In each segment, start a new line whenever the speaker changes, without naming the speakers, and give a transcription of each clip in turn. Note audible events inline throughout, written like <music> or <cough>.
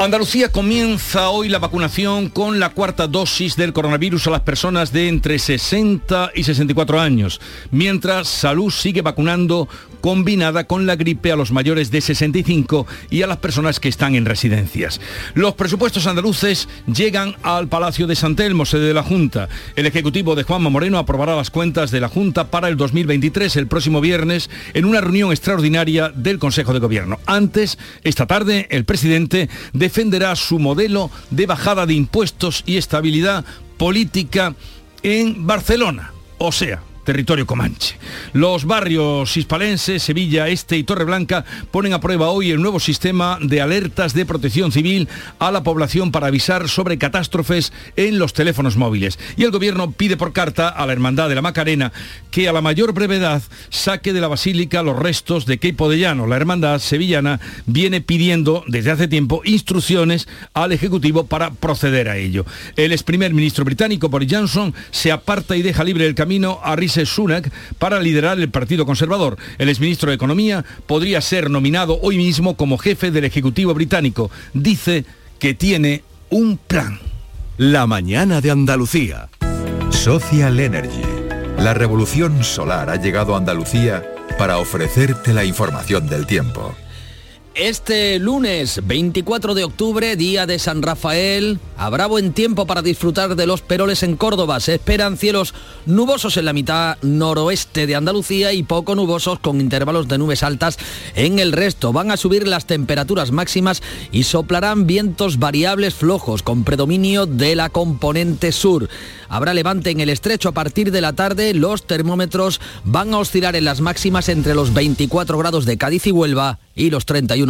Andalucía comienza hoy la vacunación con la cuarta dosis del coronavirus a las personas de entre 60 y 64 años, mientras Salud sigue vacunando combinada con la gripe a los mayores de 65 y a las personas que están en residencias. Los presupuestos andaluces llegan al Palacio de San Telmo, sede de la Junta. El Ejecutivo de Juanma Moreno aprobará las cuentas de la Junta para el 2023 el próximo viernes en una reunión extraordinaria del Consejo de Gobierno. Antes, esta tarde, el presidente de defenderá su modelo de bajada de impuestos y estabilidad política en Barcelona, o sea, territorio comanche. Los barrios hispalenses, Sevilla Este y Torreblanca ponen a prueba hoy el nuevo sistema de alertas de protección civil a la población para avisar sobre catástrofes en los teléfonos móviles. Y el gobierno pide por carta a la Hermandad de la Macarena que a la mayor brevedad saque de la basílica los restos de Queipo de Llano. La Hermandad sevillana viene pidiendo desde hace tiempo instrucciones al Ejecutivo para proceder a ello. El ex primer ministro británico Boris Johnson se aparta y deja libre el camino a Sunak para liderar el Partido Conservador. El exministro de Economía podría ser nominado hoy mismo como jefe del Ejecutivo británico. Dice que tiene un plan.
La mañana de Andalucía. Social Energy. La revolución solar ha llegado a Andalucía para ofrecerte la información del tiempo.
Este lunes 24 de octubre, día de San Rafael, habrá buen tiempo para disfrutar de los peroles en Córdoba. Se esperan cielos nubosos en la mitad noroeste de Andalucía y poco nubosos con intervalos de nubes altas en el resto. Van a subir las temperaturas máximas y soplarán vientos variables flojos con predominio de la componente sur. Habrá levante en el estrecho a partir de la tarde. Los termómetros van a oscilar en las máximas entre los 24 grados de Cádiz y Huelva y los 31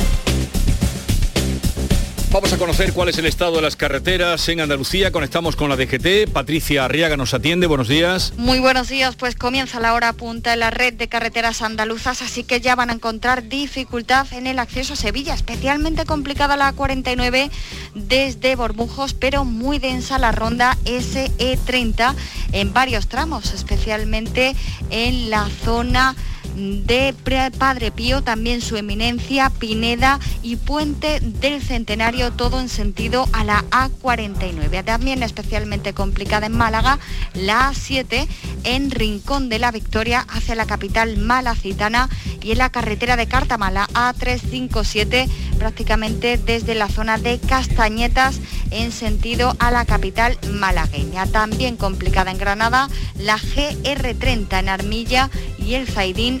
Vamos a conocer cuál es el estado de las carreteras en Andalucía. Conectamos con la DGT. Patricia Arriaga nos atiende. Buenos días.
Muy buenos días. Pues comienza la hora punta en la red de carreteras andaluzas, así que ya van a encontrar dificultad en el acceso a Sevilla. Especialmente complicada la 49 desde Bormujos, pero muy densa la ronda SE30 en varios tramos, especialmente en la zona de Padre Pío, también su eminencia, Pineda y Puente del Centenario, todo en sentido a la A49. También especialmente complicada en Málaga, la A7 en Rincón de la Victoria hacia la capital malacitana y en la carretera de Cartamala A357 prácticamente desde la zona de Castañetas en sentido a la capital malagueña. También complicada en Granada la GR30 en Armilla y el Zaidín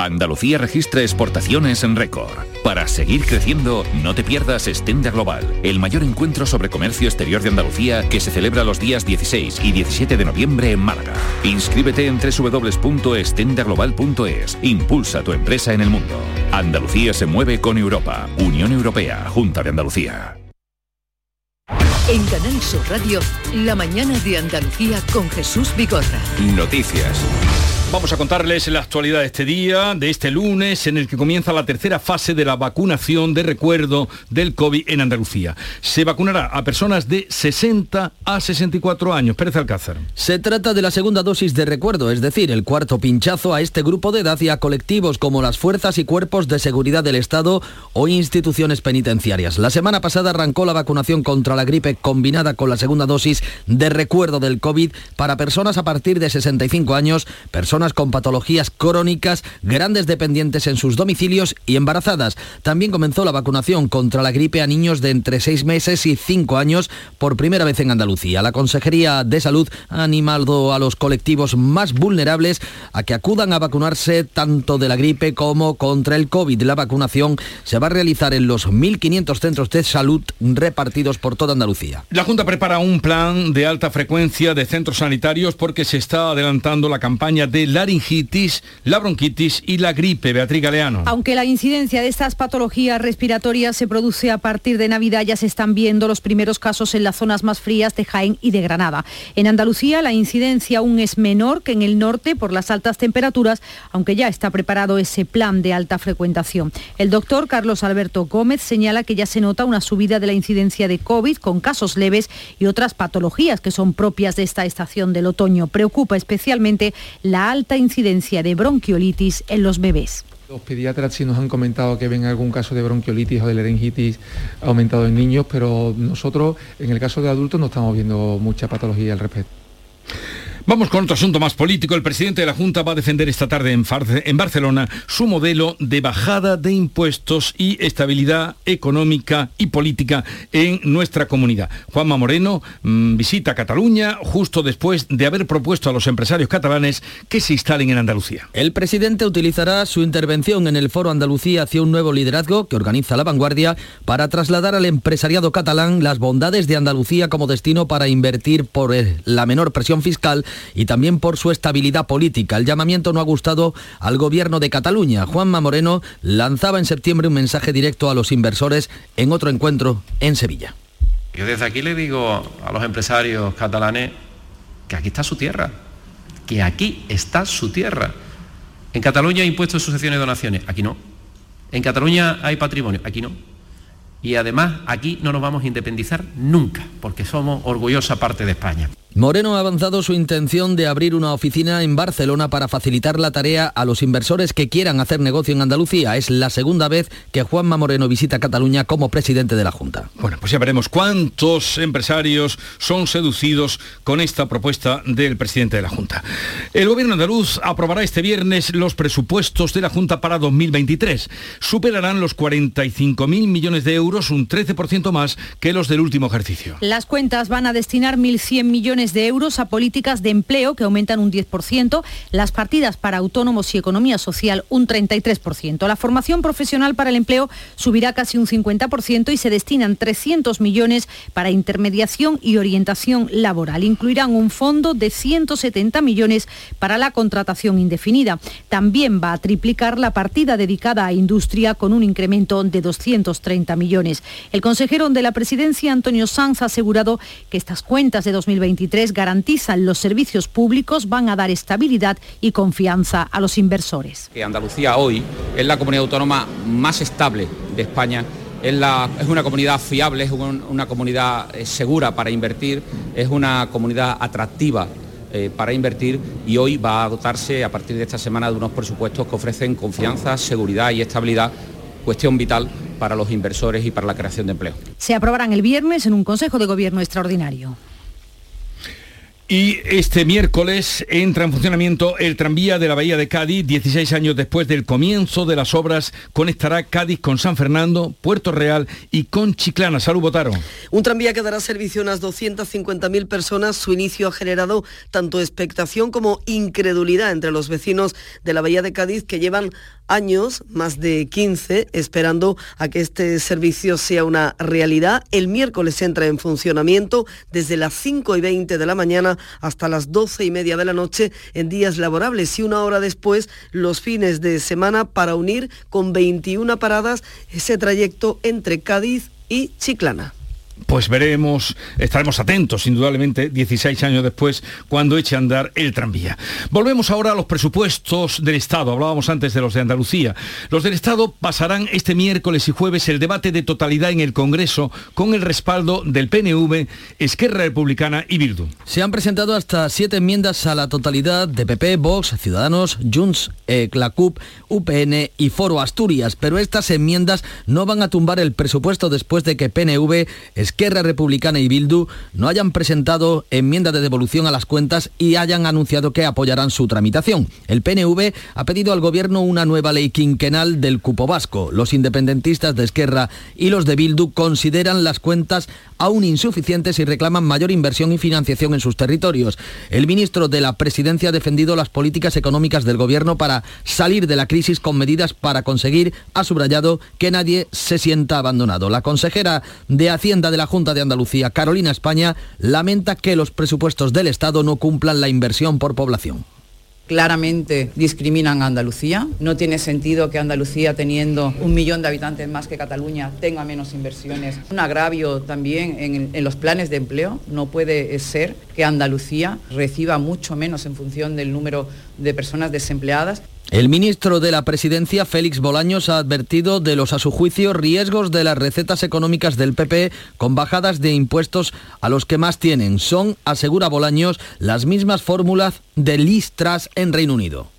Andalucía registra exportaciones en récord. Para seguir creciendo, no te pierdas Estenda Global, el mayor encuentro sobre comercio exterior de Andalucía que se celebra los días 16 y 17 de noviembre en Málaga. Inscríbete en www.estendaglobal.es. Impulsa tu empresa en el mundo. Andalucía se mueve con Europa. Unión Europea, Junta de Andalucía.
En Canal Sur Radio, la mañana de Andalucía con Jesús Vigorra.
Noticias.
Vamos a contarles la actualidad de este día, de este lunes, en el que comienza la tercera fase de la vacunación de recuerdo del COVID en Andalucía. Se vacunará a personas de 60 a 64 años. Pérez Alcázar.
Se trata de la segunda dosis de recuerdo, es decir, el cuarto pinchazo a este grupo de edad y a colectivos como las fuerzas y cuerpos de seguridad del Estado o instituciones penitenciarias. La semana pasada arrancó la vacunación contra la gripe combinada con la segunda dosis de recuerdo del COVID para personas a partir de 65 años, con patologías crónicas, grandes dependientes en sus domicilios y embarazadas. También comenzó la vacunación contra la gripe a niños de entre 6 meses y 5 años por primera vez en Andalucía. La Consejería de Salud ha animado a los colectivos más vulnerables a que acudan a vacunarse tanto de la gripe como contra el COVID. La vacunación se va a realizar en los 1.500 centros de salud repartidos por toda Andalucía.
La Junta prepara un plan de alta frecuencia de centros sanitarios porque se está adelantando la campaña de laringitis, la bronquitis y la gripe. Beatriz Galeano.
Aunque la incidencia de estas patologías respiratorias se produce a partir de Navidad, ya se están viendo los primeros casos en las zonas más frías de Jaén y de Granada. En Andalucía la incidencia aún es menor que en el norte por las altas temperaturas, aunque ya está preparado ese plan de alta frecuentación. El doctor Carlos Alberto Gómez señala que ya se nota una subida de la incidencia de COVID con casos leves y otras patologías que son propias de esta estación del otoño. Preocupa especialmente la alta incidencia de bronquiolitis en los bebés.
Los pediatras sí nos han comentado que ven algún caso de bronquiolitis o de laringitis aumentado en niños, pero nosotros en el caso de adultos no estamos viendo mucha patología al respecto.
Vamos con otro asunto más político. El presidente de la Junta va a defender esta tarde en, Barcelona su modelo de bajada de impuestos y estabilidad económica y política en nuestra comunidad. Juanma Moreno mm, visita Cataluña justo después de haber propuesto a los empresarios catalanes que se instalen en Andalucía.
El presidente utilizará su intervención en el Foro Andalucía hacia un nuevo liderazgo que organiza la vanguardia para trasladar al empresariado catalán las bondades de Andalucía como destino para invertir por la menor presión fiscal y también por su estabilidad política. El llamamiento no ha gustado al gobierno de Cataluña. Juanma Moreno lanzaba en septiembre un mensaje directo a los inversores en otro encuentro en Sevilla.
Yo desde aquí le digo a los empresarios catalanes que aquí está su tierra, que aquí está su tierra. En Cataluña hay impuestos, sucesiones y donaciones, aquí no. En Cataluña hay patrimonio, aquí no. Y además aquí no nos vamos a independizar nunca, porque somos orgullosa parte de España.
Moreno ha avanzado su intención de abrir una oficina en Barcelona para facilitar la tarea a los inversores que quieran hacer negocio en Andalucía. Es la segunda vez que Juanma Moreno visita Cataluña como presidente de la Junta.
Bueno, pues ya veremos cuántos empresarios son seducidos con esta propuesta del presidente de la Junta. El gobierno andaluz aprobará este viernes los presupuestos de la Junta para 2023. Superarán los 45.000 millones de euros, un 13% más que los del último ejercicio.
Las cuentas van a destinar 1.100 millones de euros a políticas de empleo que aumentan un 10%, las partidas para autónomos y economía social un 33%. La formación profesional para el empleo subirá casi un 50% y se destinan 300 millones para intermediación y orientación laboral. Incluirán un fondo de 170 millones para la contratación indefinida. También va a triplicar la partida dedicada a industria con un incremento de 230 millones. El consejero de la presidencia, Antonio Sanz, ha asegurado que estas cuentas de 2023 garantizan los servicios públicos, van a dar estabilidad y confianza a los inversores.
Que Andalucía hoy es la comunidad autónoma más estable de España es, una comunidad fiable, es una comunidad eh, segura para invertir, es una comunidad atractiva eh, para invertir y hoy va a dotarse a partir de esta semana de unos presupuestos que ofrecen confianza, seguridad y estabilidad, cuestión vital para los inversores y para la creación de empleo.
Se aprobarán el viernes en un Consejo de Gobierno extraordinario.
Y este miércoles entra en funcionamiento el tranvía de la Bahía de Cádiz. 16 años después del comienzo de las obras, conectará Cádiz con San Fernando, Puerto Real y con Chiclana. Salud, Botaro.
Un tranvía que dará servicio a unas 250.000 personas. Su inicio ha generado tanto expectación como incredulidad entre los vecinos de la Bahía de Cádiz que llevan años, más de 15, esperando a que este servicio sea una realidad. El miércoles entra en funcionamiento desde las 5 y 20 de la mañana hasta las 12 y media de la noche en días laborables y una hora después los fines de semana para unir con 21 paradas ese trayecto entre Cádiz y Chiclana.
Pues veremos, estaremos atentos, indudablemente, 16 años después, cuando eche a andar el tranvía. Volvemos ahora a los presupuestos del Estado. Hablábamos antes de los de Andalucía. Los del Estado pasarán este miércoles y jueves el debate de totalidad en el Congreso con el respaldo del PNV, Esquerra Republicana y Bildu.
Se han presentado hasta siete enmiendas a la totalidad de PP, Vox, Ciudadanos, Junts, eh, la CUP, UPN y Foro Asturias, pero estas enmiendas no van a tumbar el presupuesto después de que PNV, Esquerra Republicana y Bildu no hayan presentado enmienda de devolución a las cuentas y hayan anunciado que apoyarán su tramitación. El PNV ha pedido al Gobierno una nueva ley quinquenal del cupo vasco. Los independentistas de Esquerra y los de Bildu consideran las cuentas aún insuficientes y reclaman mayor inversión y financiación en sus territorios. El ministro de la Presidencia ha defendido las políticas económicas del Gobierno para salir de la crisis con medidas para conseguir, ha subrayado, que nadie se sienta abandonado. La consejera de Hacienda de la Junta de Andalucía, Carolina España, lamenta que los presupuestos del Estado no cumplan la inversión por población
claramente discriminan a Andalucía. No tiene sentido que Andalucía, teniendo un millón de habitantes más que Cataluña, tenga menos inversiones. Un agravio también en, los planes de empleo. No puede ser que Andalucía reciba mucho menos en función del número de personas desempleadas.
El ministro de la Presidencia, Félix Bolaños, ha advertido de los, a su juicio, riesgos de las recetas económicas del PP con bajadas de impuestos a los que más tienen. Son, asegura Bolaños, las mismas fórmulas de Listras en Reino Unido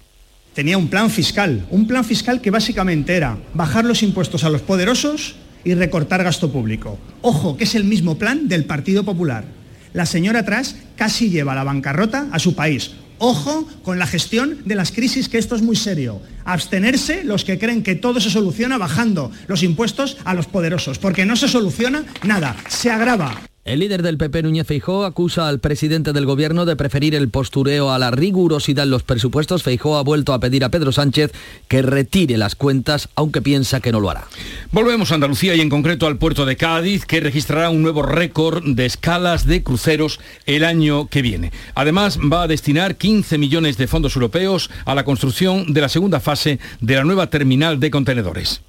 tenía un plan fiscal, un plan fiscal que básicamente era bajar los impuestos a los poderosos y recortar gasto público. Ojo, que es el mismo plan del Partido Popular. La señora Tras casi lleva a la bancarrota a su país. Ojo con la gestión de las crisis, que esto es muy serio. Abstenerse los que creen que todo se soluciona bajando los impuestos a los poderosos, porque no se soluciona nada, se agrava.
El líder del PP, Núñez Feijó, acusa al presidente del gobierno de preferir el postureo a la rigurosidad en los presupuestos. Feijó ha vuelto a pedir a Pedro Sánchez que retire las cuentas, aunque piensa que no lo hará.
Volvemos a Andalucía y en concreto al puerto de Cádiz, que registrará un nuevo récord de escalas de cruceros el año que viene. Además, va a destinar 15 millones de fondos europeos a la construcción de la segunda fase de la nueva terminal de contenedores.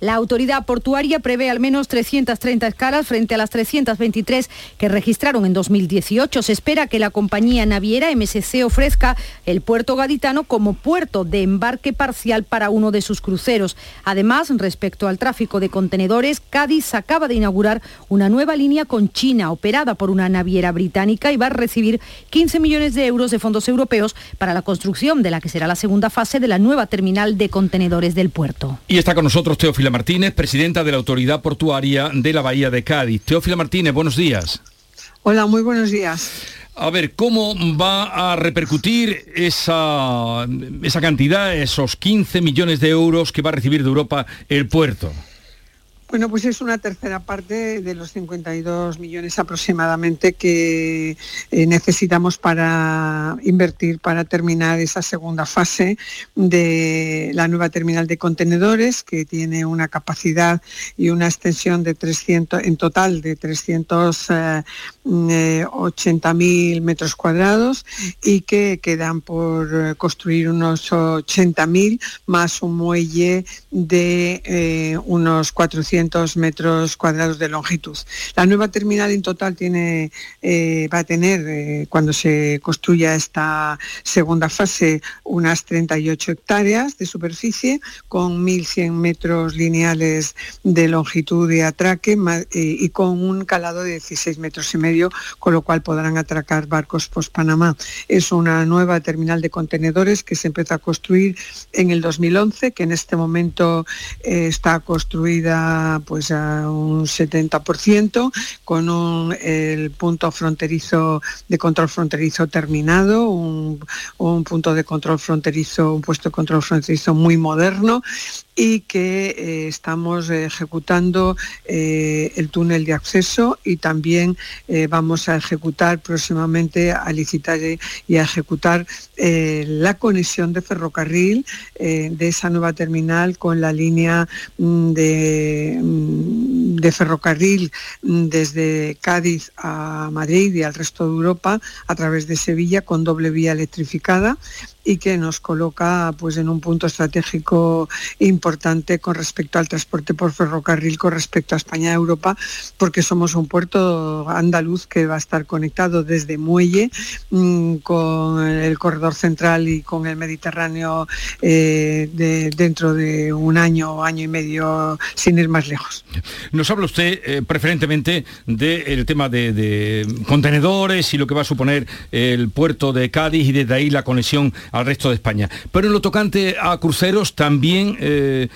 La autoridad portuaria prevé al menos 330 escalas frente a las 323 que registraron en 2018. Se espera que la compañía naviera MSC ofrezca el puerto gaditano como puerto de embarque parcial para uno de sus cruceros. Además, respecto al tráfico de contenedores, Cádiz acaba de inaugurar una nueva línea con China operada por una naviera británica y va a recibir 15 millones de euros de fondos europeos para la construcción de la que será la segunda fase de la nueva terminal de contenedores del puerto.
Y está con nosotros Teófila Martínez, presidenta de la Autoridad Portuaria de la Bahía de Cádiz. Teófila Martínez, buenos días.
Hola, muy buenos días.
A ver, ¿cómo va a repercutir esa, esa cantidad, esos 15 millones de euros que va a recibir de Europa el puerto?
Bueno, pues es una tercera parte de los 52 millones aproximadamente que eh, necesitamos para invertir para terminar esa segunda fase de la nueva terminal de contenedores que tiene una capacidad y una extensión de 300 en total de 380.000 eh, metros cuadrados y que quedan por construir unos 80.000 más un muelle de eh, unos 400 metros cuadrados de longitud. La nueva terminal en total tiene, eh, va a tener, eh, cuando se construya esta segunda fase, unas 38 hectáreas de superficie con 1.100 metros lineales de longitud de atraque eh, y con un calado de 16 metros y medio, con lo cual podrán atracar barcos post-Panamá. Es una nueva terminal de contenedores que se empezó a construir en el 2011, que en este momento está construida pues a un 70%, con el punto fronterizo de control fronterizo terminado, un, un punto de control fronterizo, un puesto de control fronterizo muy moderno y que eh, estamos ejecutando eh, el túnel de acceso y también eh, vamos a ejecutar próximamente, a licitar y a ejecutar la conexión de ferrocarril de esa nueva terminal con la línea mm, de, de ferrocarril desde Cádiz a Madrid y al resto de Europa a través de Sevilla con doble vía electrificada y que nos coloca pues en un punto estratégico importante con respecto al transporte por ferrocarril con respecto a España y Europa, porque somos un puerto andaluz que va a estar conectado desde Muelle mm, con el corredor central y con el Mediterráneo eh, de, dentro de un año, año y medio, sin ir más lejos.
Nos habla usted eh, preferentemente del tema de, contenedores y lo que va a suponer el puerto de Cádiz y desde ahí la conexión al resto de España. Pero en lo tocante a cruceros también eh,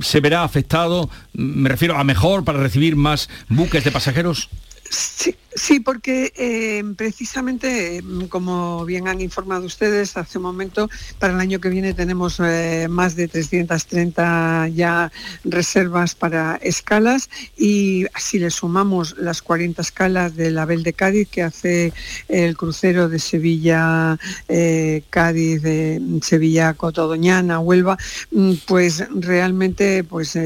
se verá afectado, me refiero a mejor para recibir más buques de pasajeros.
Sí, Sí, porque eh, precisamente, mm, como bien han informado ustedes hace un momento, para el año que viene tenemos eh, más de 330 ya reservas para escalas y si le sumamos las 40 escalas de la Bel de Cádiz que hace el crucero de Sevilla, eh, Cádiz, de Sevilla, Cotodoñana, Huelva, mm, pues realmente pues,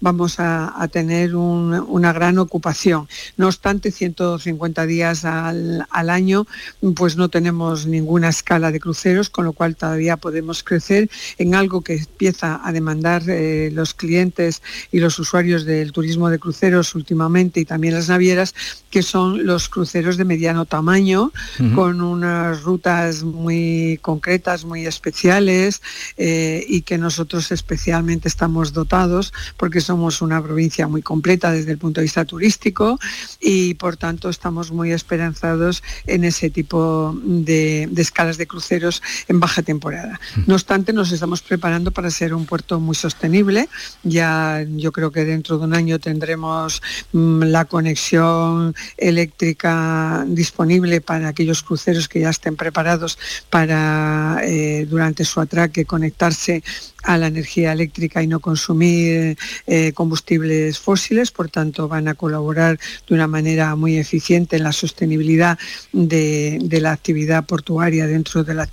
vamos a, tener una gran ocupación. No obstante, 150 50 días al, año, pues no tenemos ninguna escala de cruceros, con lo cual todavía podemos crecer en algo que empieza a demandar eh, los clientes y los usuarios del turismo de cruceros últimamente y también las navieras, que son los cruceros de mediano tamaño, con unas rutas muy concretas, muy especiales eh, y que nosotros especialmente estamos dotados porque somos una provincia muy completa desde el punto de vista turístico y por tanto estamos muy esperanzados en ese tipo de, escalas de cruceros en baja temporada. No obstante, nos estamos preparando para ser un puerto muy sostenible. Ya yo creo que dentro de un año tendremos mm, la conexión eléctrica disponible para aquellos cruceros que ya estén preparados para eh, durante su atraque conectarse a la energía eléctrica y no consumir eh, combustibles fósiles, por tanto van a colaborar de una manera muy eficiente en la sostenibilidad de, la actividad portuaria dentro de la,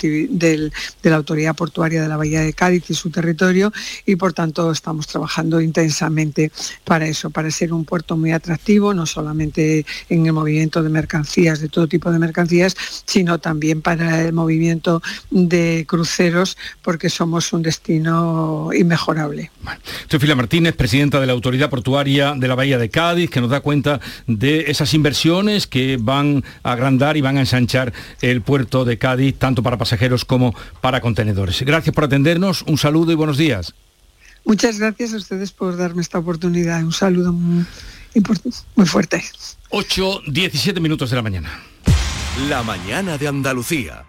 Autoridad Portuaria de la Bahía de Cádiz y su territorio y por tanto estamos trabajando intensamente para eso, para ser un puerto muy atractivo, no solamente en el movimiento de mercancías, de todo tipo de mercancías, sino también para el movimiento de cruceros, porque somos un destino inmejorable.
Bueno. Martínez, presidenta de la Autoridad Portuaria de la Bahía de Cádiz, que nos da cuenta de esas inversiones que van a agrandar y van a ensanchar el puerto de Cádiz, tanto para pasajeros como para contenedores. Gracias por atendernos, un saludo y buenos días.
Muchas gracias a ustedes por darme esta oportunidad. Un saludo muy, muy fuerte.
8, 17 minutos de la mañana.
La mañana de Andalucía.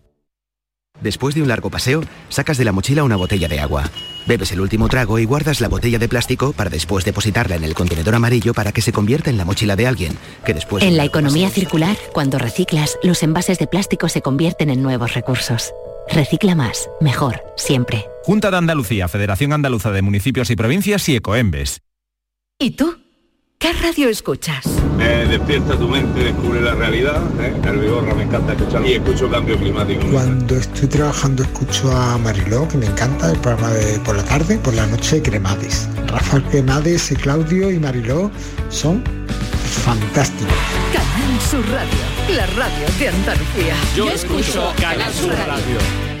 Después de un largo paseo, sacas de la mochila una botella de agua. Bebes el último trago y guardas la botella de plástico para después depositarla en el contenedor amarillo para que se convierta en la mochila de alguien, que después...
En la economía circular, cuando reciclas, los envases de plástico se convierten en nuevos recursos. Recicla más, mejor, siempre.
Junta de Andalucía, Federación Andaluza de Municipios y Provincias y Ecoembes.
¿Y tú? ¿Qué radio escuchas?
Me despierta tu mente, descubre la realidad. ¿eh? El Vigorra me encanta escuchar y escucho cambio climático.
Cuando estoy trabajando escucho a Mariló, que me encanta, el programa de por la tarde, por la noche Cremades. Rafael Cremades, Claudio y Mariló son fantásticos.
Canal Sur Radio, la radio de Andalucía.
Yo, escucho Canal Sur Radio.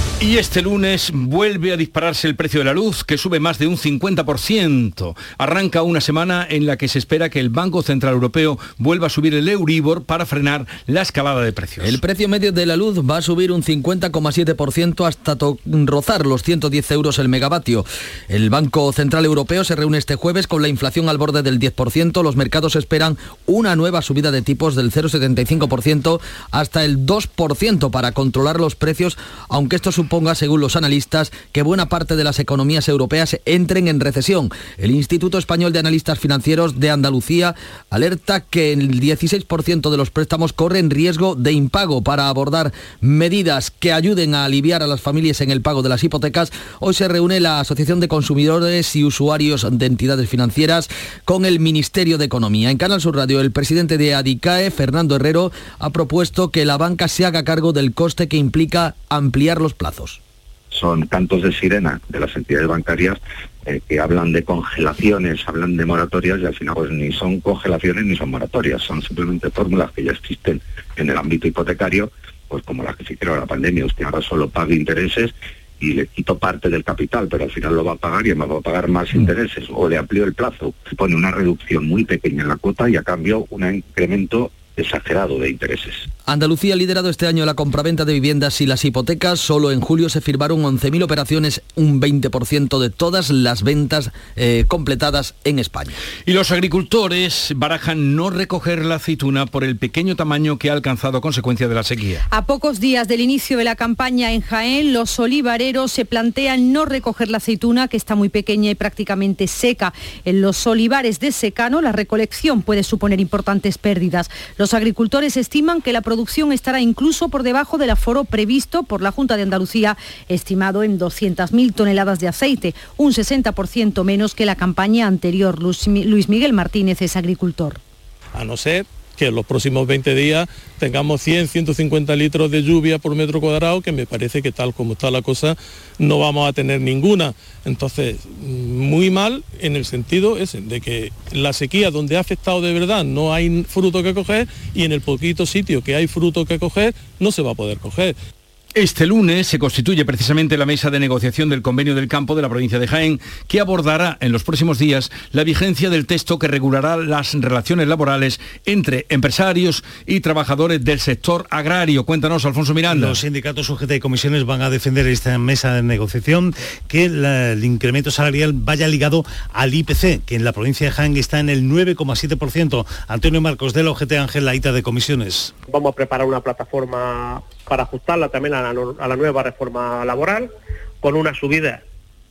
Y este lunes vuelve a dispararse el precio de la luz, que sube más de un 50%. Arranca una semana en la que se espera que el Banco Central Europeo vuelva a subir el Euribor para frenar la escalada de precios.
El precio medio de la luz va a subir un 50,7% hasta rozar los 110 euros el megavatio. El Banco Central Europeo se reúne este jueves con la inflación al borde del 10%. Los mercados esperan una nueva subida de tipos del 0,75% hasta el 2% para controlar los precios, aunque esto supone suponga, según los analistas, que buena parte de las economías europeas entren en recesión. El Instituto Español de Analistas Financieros de Andalucía alerta que el 16% de los préstamos corren riesgo de impago para abordar medidas que ayuden a aliviar a las familias en el pago de las hipotecas. Hoy se reúne la Asociación de Consumidores y Usuarios de Entidades Financieras con el Ministerio de Economía. En Canal Sur Radio, el presidente de ADICAE, Fernando Herrero, ha propuesto que la banca se haga cargo del coste que implica ampliar los plazos.
Son cantos de sirena de las entidades bancarias eh, que hablan de congelaciones, hablan de moratorias y al final pues ni son congelaciones ni son moratorias, son simplemente fórmulas que ya existen en el ámbito hipotecario, pues como las que se hicieron la pandemia, usted ahora solo paga intereses y le quito parte del capital, pero al final lo va a pagar y me va a pagar más intereses, o le amplío el plazo, se pone una reducción muy pequeña en la cuota y a cambio un incremento exagerado de intereses.
Andalucía ha liderado este año la compraventa de viviendas y las hipotecas. Solo en julio se firmaron 11.000 operaciones, un 20% de todas las ventas eh, completadas en España.
Y los agricultores barajan no recoger la aceituna por el pequeño tamaño que ha alcanzado a consecuencia de la sequía.
A pocos días del inicio de la campaña en Jaén, los olivareros se plantean no recoger la aceituna, que está muy pequeña y prácticamente seca. En los olivares de secano, la recolección puede suponer importantes pérdidas. Los agricultores estiman que la producción estará incluso por debajo del aforo previsto por la Junta de Andalucía, estimado en 200.000 toneladas de aceite, un 60% menos que la campaña anterior. Luis Miguel Martínez es agricultor.
A no ser que en los próximos 20 días tengamos 100, 150 litros de lluvia por metro cuadrado, que me parece que tal como está la cosa no vamos a tener ninguna. Entonces, muy mal en el sentido ese, de que la sequía donde ha afectado de verdad no hay fruto que coger y en el poquito sitio que hay fruto que coger no se va a poder coger.
Este lunes se constituye precisamente la mesa de negociación del convenio del campo de la provincia de Jaén, que abordará en los próximos días la vigencia del texto que regulará las relaciones laborales entre empresarios y trabajadores del sector agrario. Cuéntanos, Alfonso Miranda.
Los sindicatos UGT y comisiones van a defender esta mesa de negociación que el incremento salarial vaya ligado al IPC, que en la provincia de Jaén está en el 9,7%. Antonio Marcos de la UGT Ángel Laita de Comisiones.
Vamos a preparar una plataforma para ajustarla también a la, nueva reforma laboral, con una subida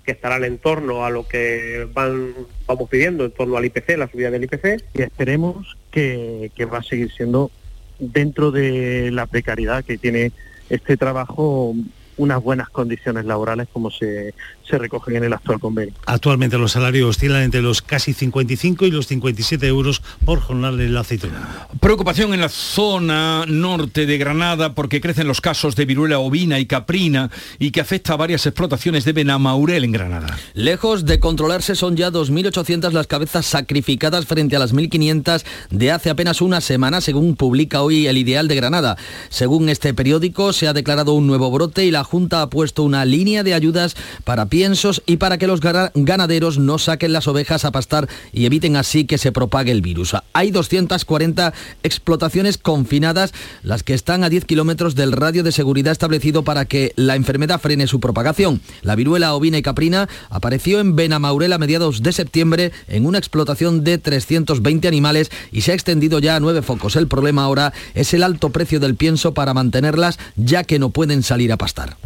que estará en torno a lo que van, vamos pidiendo, en torno al IPC, la subida del IPC.
Y esperemos que va a seguir siendo dentro de la precariedad que tiene este trabajo unas buenas condiciones laborales como se, se recogen en el actual convenio.
Actualmente los salarios oscilan entre los casi 55 y los 57 euros por jornal de la aceituna.
Preocupación en la zona norte de Granada porque crecen los casos de viruela ovina y caprina y que afecta a varias explotaciones de Benamaurel en Granada.
Lejos de controlarse son ya 2.800 las cabezas sacrificadas frente a las 1.500 de hace apenas una semana, según publica hoy el Ideal de Granada. Según este periódico, se ha declarado un nuevo brote y la Junta ha puesto una línea de ayudas para piensos y para que los ganaderos no saquen las ovejas a pastar y eviten así que se propague el virus. Hay 240 explotaciones confinadas, las que están a 10 kilómetros del radio de seguridad establecido para que la enfermedad frene su propagación. La viruela ovina y caprina apareció en Benamaurel a mediados de septiembre en una explotación de 320 animales y se ha extendido ya a nueve focos. El problema ahora es el alto precio del pienso para mantenerlas, ya que no pueden salir a pastar.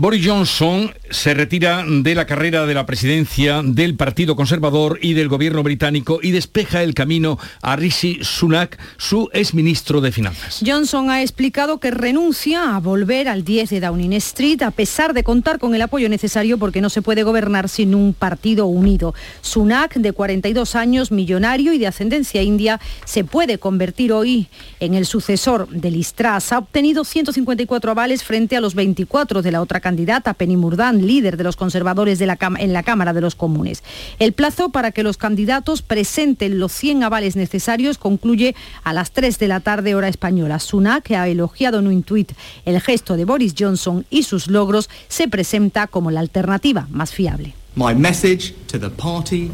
Boris Johnson se retira de la carrera de la presidencia del Partido Conservador y del gobierno británico y despeja el camino a Rishi Sunak, su exministro de Finanzas.
Johnson ha explicado que renuncia a volver al 10 de Downing Street a pesar de contar con el apoyo necesario porque no se puede gobernar sin un partido unido. Sunak, de 42 años, millonario y de ascendencia india, se puede convertir hoy en el sucesor de Liz Truss. Ha obtenido 154 avales frente a los 24 de la otra candidata, Penny Murdan, líder de los conservadores en la Cámara de los Comunes. El plazo para que los candidatos presenten los 100 avales necesarios concluye a las 3 de la tarde hora española. Sunak, ha elogiado en un tuit el gesto de Boris Johnson y sus logros, se presenta como la alternativa más fiable.
My message to the party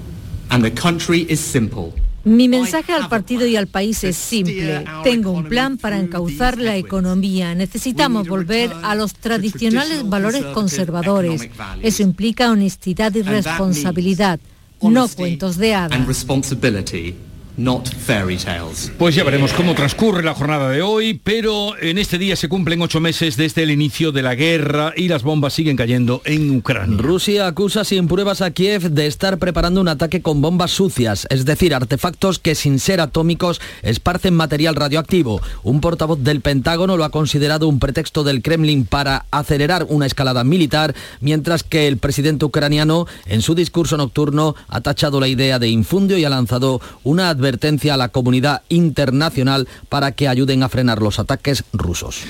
and the country is simple.
Mi mensaje al partido y al país es simple. Tengo un plan para encauzar la economía. Necesitamos volver a los tradicionales valores conservadores. Eso implica honestidad y responsabilidad, no cuentos de hadas.
Not fairy tales.
Pues ya veremos cómo transcurre la jornada de hoy, pero en este día se cumplen ocho meses desde el inicio de la guerra y las bombas siguen cayendo en Ucrania.
Rusia acusa sin pruebas a Kiev de estar preparando un ataque con bombas sucias, es decir, artefactos que sin ser atómicos esparcen material radioactivo. Un portavoz del Pentágono lo ha considerado un pretexto del Kremlin para acelerar una escalada militar, mientras que el presidente ucraniano en su discurso nocturno ha tachado la idea de infundio y ha lanzado una advertencia advertencia a la comunidad internacional para que ayuden a frenar los ataques rusos.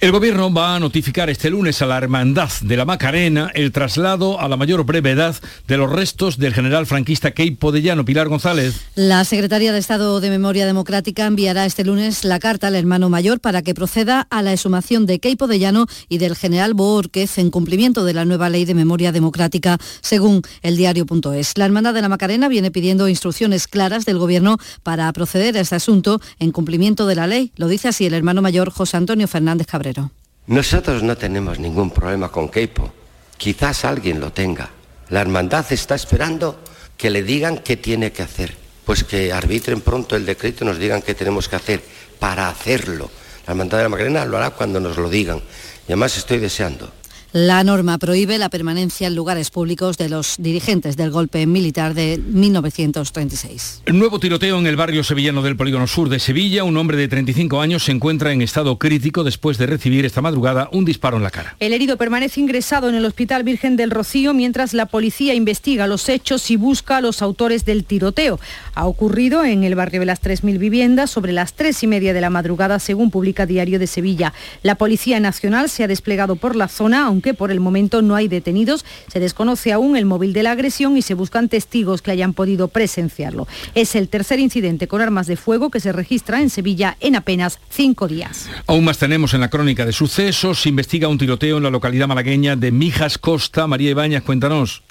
El gobierno va a notificar este lunes a la Hermandad de la Macarena el traslado a la mayor brevedad de los restos del general franquista Keipo de Llano. Pilar González.
La Secretaría de Estado de Memoria Democrática enviará este lunes la carta al hermano mayor para que proceda a la exhumación de Keipo de Llano y del general Boórquez en cumplimiento de la nueva ley de memoria democrática, según el diario.es. La Hermandad de la Macarena viene pidiendo instrucciones claras del gobierno para proceder a este asunto en cumplimiento de la ley. Lo dice así el hermano mayor José Antonio Fernández Cabrera.
Nosotros no tenemos ningún problema con Keipo. Quizás alguien lo tenga. La hermandad está esperando que le digan qué tiene que hacer. Pues que arbitren pronto el decreto y nos digan qué tenemos que hacer para hacerlo. La hermandad de la Macarena lo hará cuando nos lo digan. Y además estoy deseando
la norma prohíbe la permanencia en lugares públicos de los dirigentes del golpe militar de 1936.
Nuevo tiroteo en el barrio sevillano del Polígono Sur de Sevilla. Un hombre de 35 años se encuentra en estado crítico después de recibir esta madrugada un disparo en la cara.
El herido permanece ingresado en el Hospital Virgen del Rocío mientras la policía investiga los hechos y busca a los autores del tiroteo. Ha ocurrido en el barrio de las 3.000 viviendas sobre las 3 y media de la madrugada, según publica Diario de Sevilla. La Policía Nacional se ha desplegado por la zona, aunque que por el momento no hay detenidos. Se desconoce aún el móvil de la agresión y se buscan testigos que hayan podido presenciarlo. Es el tercer incidente con armas de fuego que se registra en Sevilla en apenas cinco días.
Aún más tenemos en la crónica de sucesos. Se investiga un tiroteo en la localidad malagueña de Mijas Costa. María Ibáñez, cuéntanos.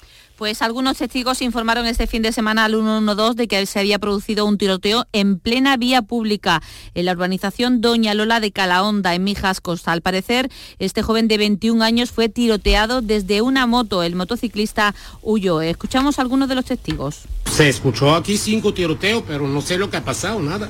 Pues algunos testigos informaron este fin de semana al 112 de que se había producido un tiroteo en plena vía pública en la urbanización Doña Lola de Calahonda, en Mijas Costa. Al parecer, este joven de 21 años fue tiroteado desde una moto. El motociclista huyó. Escuchamos algunos de los testigos.
Se escuchó aquí cinco tiroteos, pero no sé lo que ha pasado, nada.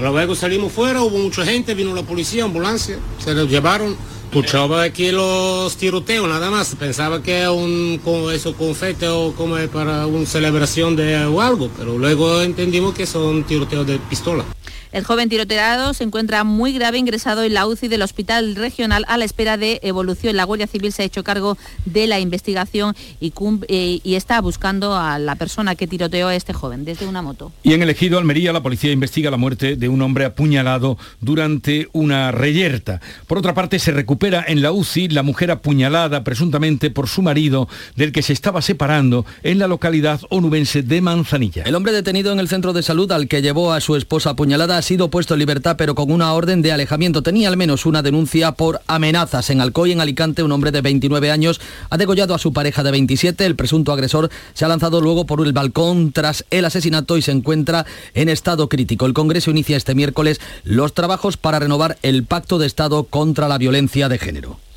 Luego salimos fuera, hubo mucha gente, vino la policía, ambulancia, se los llevaron Escuchaba aquí los tiroteos nada más, pensaba que era un con eso confete o como para una celebración de algo, pero luego entendimos que son tiroteos de pistola.
El joven tiroteado se encuentra muy grave ingresado en la UCI del Hospital Regional a la espera de evolución. La Guardia Civil se ha hecho cargo de la investigación y, eh, y está buscando a la persona que tiroteó a este joven desde una moto.
Y en el ejido Almería la policía investiga la muerte de un hombre apuñalado durante una reyerta. Por otra parte se recupera en la UCI la mujer apuñalada presuntamente por su marido del que se estaba separando en la localidad onubense de Manzanilla.
El hombre detenido en el centro de salud al que llevó a su esposa apuñalada ha sido puesto en libertad, pero con una orden de alejamiento. Tenía al menos una denuncia por amenazas. En Alcoy, en Alicante, un hombre de 29 años ha degollado a su pareja de 27. El presunto agresor se ha lanzado luego por el balcón tras el asesinato y se encuentra en estado crítico. El Congreso inicia este miércoles los trabajos para renovar el Pacto de Estado contra la Violencia de Género.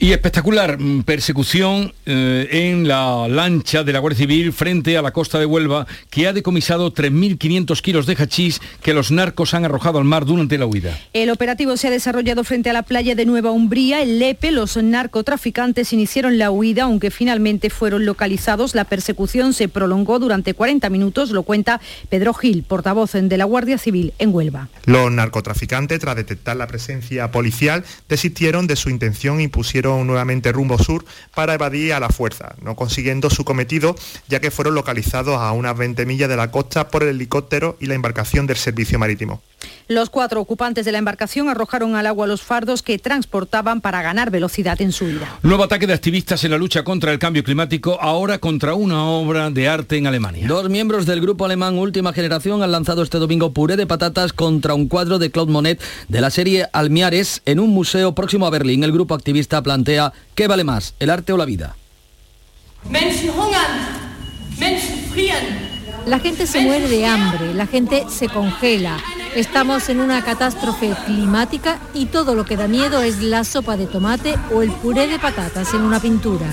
Y espectacular mm, persecución eh, en la lancha de la Guardia Civil frente a la costa de Huelva, que ha decomisado 3.500 kilos de hachís que los narcos han arrojado al mar durante la huida.
El operativo se ha desarrollado frente a la playa de Nueva Umbría. En Lepe, los narcotraficantes iniciaron la huida, aunque finalmente fueron localizados. La persecución se prolongó durante 40 minutos, lo cuenta Pedro Gil, portavoz de la Guardia Civil en Huelva.
Los narcotraficantes, tras detectar la presencia policial, desistieron de su intención y pusieron nuevamente rumbo sur para evadir a la fuerza, no consiguiendo su cometido ya que fueron localizados a unas 20 millas de la costa por el helicóptero y la embarcación del servicio marítimo.
Los cuatro ocupantes de la embarcación arrojaron al agua los fardos que transportaban para ganar velocidad en su vida.
Nuevo ataque de activistas en la lucha contra el cambio climático, ahora contra una obra de arte en Alemania.
Dos miembros del grupo alemán Última Generación han lanzado este domingo puré de patatas contra un cuadro de Claude Monet de la serie Almiares en un museo próximo a Berlín. El grupo activista plantea ¿qué vale más, el arte o la vida?
La gente se muere de hambre, la gente se congela, Estamos en una catástrofe climática y todo lo que da miedo es la sopa de tomate o el puré de patatas en una pintura.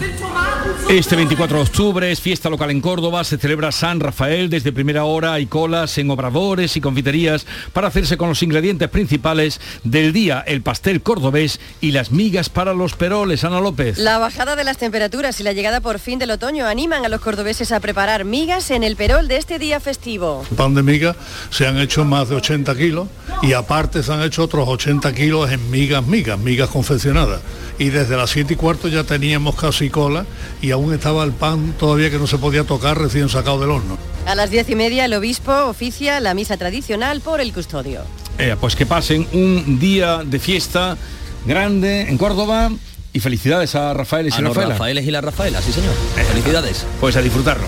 Este 24 de octubre es fiesta local en Córdoba, se celebra San Rafael, desde primera hora hay colas en obradores y confiterías para hacerse con los ingredientes principales del día, el pastel cordobés y las migas para los peroles. Ana López.
La bajada de las temperaturas y la llegada por fin del otoño animan a los cordobeses a preparar migas en el perol de este día festivo.
Pan de miga se han hecho más de 80 kilos y aparte se han hecho otros 80 kilos en migas, migas, migas confeccionadas. Y desde las 7 y cuarto ya teníamos casi cola y aún estaba el pan todavía que no se podía tocar recién sacado del horno.
A las diez y media el obispo oficia la misa tradicional por el custodio.
Eh, pues que pasen un día de fiesta grande en Córdoba y felicidades a Rafael y
A los
Rafaela.
Rafaeles y la Rafaela, sí señor. Felicidades.
Pues a disfrutarlo.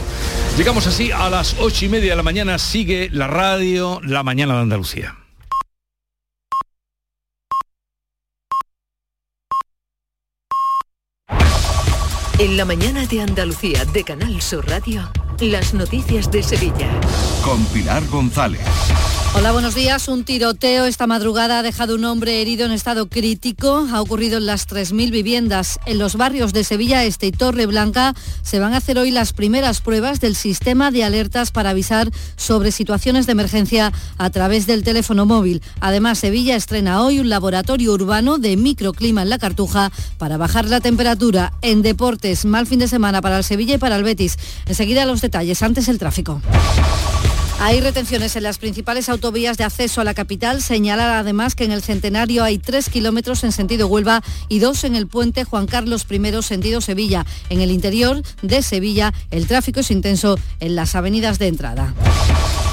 Llegamos así a las ocho y media de la mañana. Sigue la radio La Mañana de Andalucía.
En la mañana de Andalucía de Canal Sur Radio, las noticias de Sevilla.
Con Pilar González.
Hola, buenos días. Un tiroteo esta madrugada ha dejado un hombre herido en estado crítico. Ha ocurrido en las 3.000 viviendas. En los barrios de Sevilla Este y Torre Blanca se van a hacer hoy las primeras pruebas del sistema de alertas para avisar sobre situaciones de emergencia a través del teléfono móvil. Además, Sevilla estrena hoy un laboratorio urbano de microclima en la Cartuja para bajar la temperatura. En deportes, mal fin de semana para el Sevilla y para el Betis. Enseguida los detalles. Antes el tráfico. Hay retenciones en las principales autovías de acceso a la capital. Señalar además que en el Centenario hay tres kilómetros en sentido Huelva y dos en el puente Juan Carlos I sentido Sevilla. En el interior de Sevilla el tráfico es intenso en las avenidas de entrada.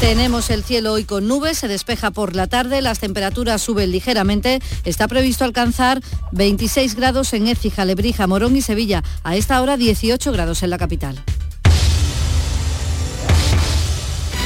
Tenemos el cielo hoy con nubes, se despeja por la tarde, las temperaturas suben ligeramente. Está previsto alcanzar 26 grados en Écija, Lebrija, Morón y Sevilla. A esta hora 18 grados en la capital.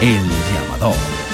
El llamador.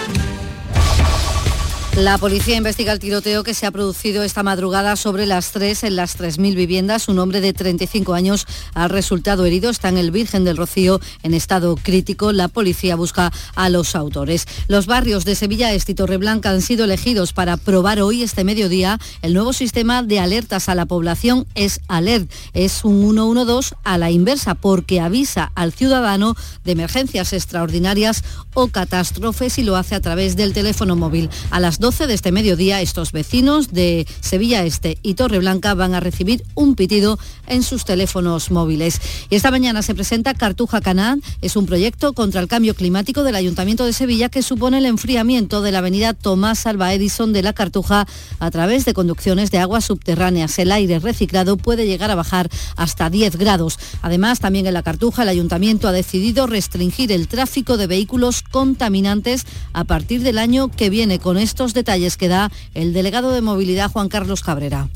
La policía investiga el tiroteo que se ha producido esta madrugada sobre las 3 en las 3.000 viviendas. Un hombre de 35 años ha resultado herido. Está en el Virgen del Rocío en estado crítico. La policía busca a los autores. Los barrios de Sevilla Este y Torreblanca han sido elegidos para probar hoy, este mediodía, el nuevo sistema de alertas a la población. Es Alert. Es un 112 a la inversa porque avisa al ciudadano de emergencias extraordinarias o catástrofes y lo hace a través del teléfono móvil. A las 12 de este mediodía, estos vecinos de Sevilla Este y Torreblanca van a recibir un pitido en sus teléfonos móviles. Y esta mañana se presenta Cartuja Canal. Es un proyecto contra el cambio climático del Ayuntamiento de Sevilla que supone el enfriamiento de la avenida Tomás Alba Edison de la Cartuja a través de conducciones de aguas subterráneas. El aire reciclado puede llegar a bajar hasta 10 grados. Además, también en la Cartuja el Ayuntamiento ha decidido restringir el tráfico de vehículos contaminantes a partir del año que viene con estos detalles que da el delegado de movilidad Juan Carlos Cabrera.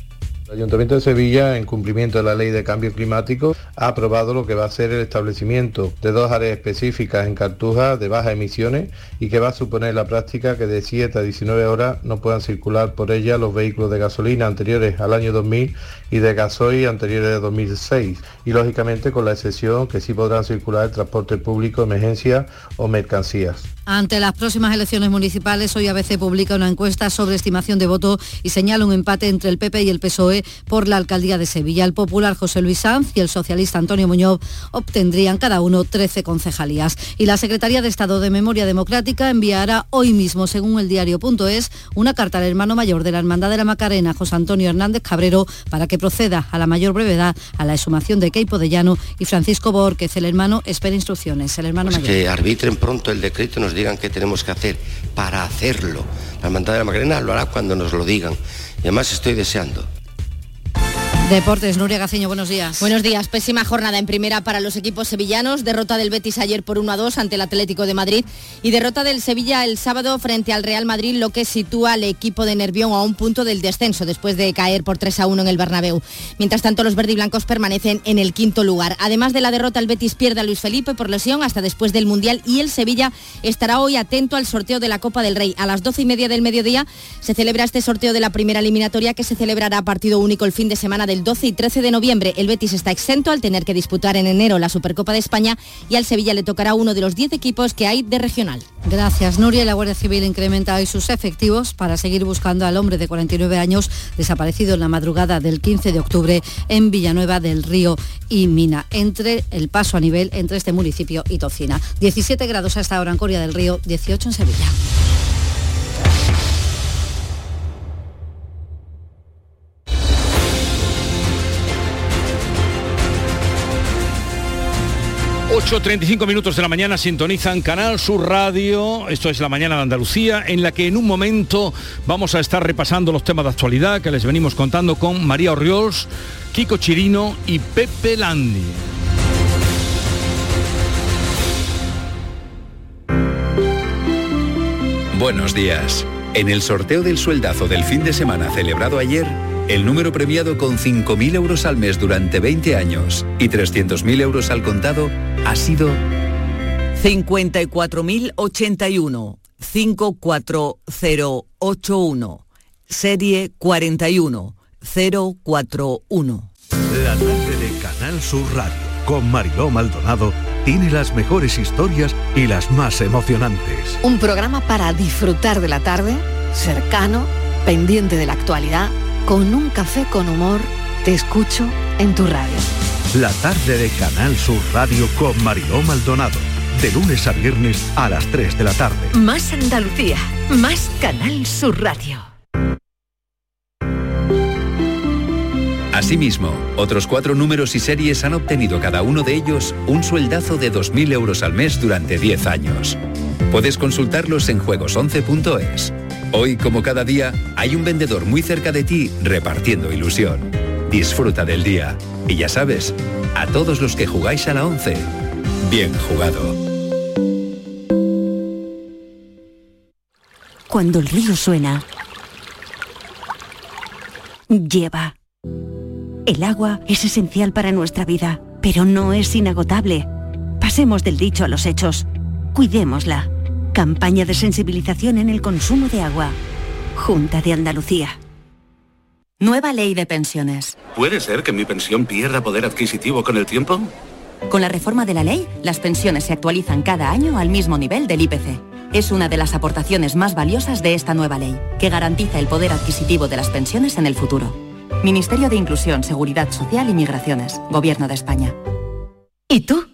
El Ayuntamiento de Sevilla, en cumplimiento de la Ley de Cambio Climático, ha aprobado lo que va a ser el establecimiento de dos áreas específicas en Cartuja de bajas emisiones y que va a suponer la práctica que de 7 a 19 horas no puedan circular por ella los vehículos de gasolina anteriores al año 2000 y de gasoil anteriores a 2006 y lógicamente con la excepción que sí podrán circular el transporte público, emergencia o mercancías.
Ante las próximas elecciones municipales, hoy ABC publica una encuesta sobre estimación de voto y señala un empate entre el PP y el PSOE por la alcaldía de Sevilla. El popular José Luis Sanz y el socialista Antonio Muñoz obtendrían cada uno 13 concejalías. Y la Secretaría de Estado de Memoria Democrática enviará hoy mismo, según el diario.es, una carta al hermano mayor de la Hermandad de la Macarena, José Antonio Hernández Cabrero, para que proceda a la mayor brevedad a la exhumación de Keipo de Llano y Francisco Borquez, el hermano, espera instrucciones. El hermano
Pues
mayor.
que arbitren pronto el decreto digan qué tenemos que hacer para hacerlo. La Hermandad de la Macarena lo hará cuando nos lo digan. Y además estoy deseando.
Deportes, Nuria Gaceño, buenos días.
Buenos días. Pésima jornada en primera para los equipos sevillanos. Derrota del Betis ayer por 1 a 2 ante el Atlético de Madrid y derrota del Sevilla el sábado frente al Real Madrid, lo que sitúa al equipo de Nervión a un punto del descenso después de caer por 3 a 1 en el Bernabéu. Mientras tanto, los verdiblancos permanecen en el quinto lugar. Además de la derrota, el Betis pierde a Luis Felipe por lesión hasta después del Mundial y el Sevilla estará hoy atento al sorteo de la Copa del Rey. A las 12 y media del mediodía se celebra este sorteo de la primera eliminatoria que se celebrará a partido único el fin de semana del 12 y 13 de noviembre. El Betis está exento al tener que disputar en enero la Supercopa de España y al Sevilla le tocará uno de los 10 equipos que hay de regional.
Gracias, Nuria. La Guardia Civil incrementa hoy sus efectivos para seguir buscando al hombre de 49 años desaparecido en la madrugada del 15 de octubre en Villanueva del Río y Mina, entre el paso a nivel entre este municipio y Tocina. 17 grados hasta ahora en Coria del Río, 18 en Sevilla.
...8.35 minutos de la mañana sintonizan Canal Sur Radio, esto es la mañana de Andalucía, en la que en un momento vamos a estar repasando los temas de actualidad que les venimos contando con María Orriols, Kiko Chirino y Pepe Landi.
Buenos días. En el sorteo del sueldazo del fin de semana celebrado ayer, el número premiado con 5.000 euros al mes durante 20 años y 300.000 euros al contado ha sido
54.081 54081 serie 41041
La tarde de Canal Sur Radio con Mariló Maldonado tiene las mejores historias y las más emocionantes.
Un programa para disfrutar de la tarde, cercano, pendiente de la actualidad, con un café con humor. Te escucho en tu radio.
La tarde de Canal Sur Radio con Mariló Maldonado. De lunes a viernes a las 3 de la tarde.
Más Andalucía, más Canal Sur Radio.
Asimismo, otros cuatro números y series han obtenido cada uno de ellos un sueldazo de 2.000 euros al mes durante 10 años. Puedes consultarlos en juegos11.es. Hoy, como cada día, hay un vendedor muy cerca de ti repartiendo ilusión. Disfruta del día. Y ya sabes, a todos los que jugáis a la 11, bien jugado.
Cuando el río suena, lleva. El agua es esencial para nuestra vida, pero no es inagotable. Pasemos del dicho a los hechos. Cuidémosla. Campaña de sensibilización en el consumo de agua. Junta de Andalucía.
Nueva ley de pensiones.
¿Puede ser que mi pensión pierda poder adquisitivo con el tiempo?
Con la reforma de la ley, las pensiones se actualizan cada año al mismo nivel del IPC. Es una de las aportaciones más valiosas de esta nueva ley, que garantiza el poder adquisitivo de las pensiones en el futuro. Ministerio de Inclusión, Seguridad Social y Migraciones, Gobierno de España.
¿Y tú?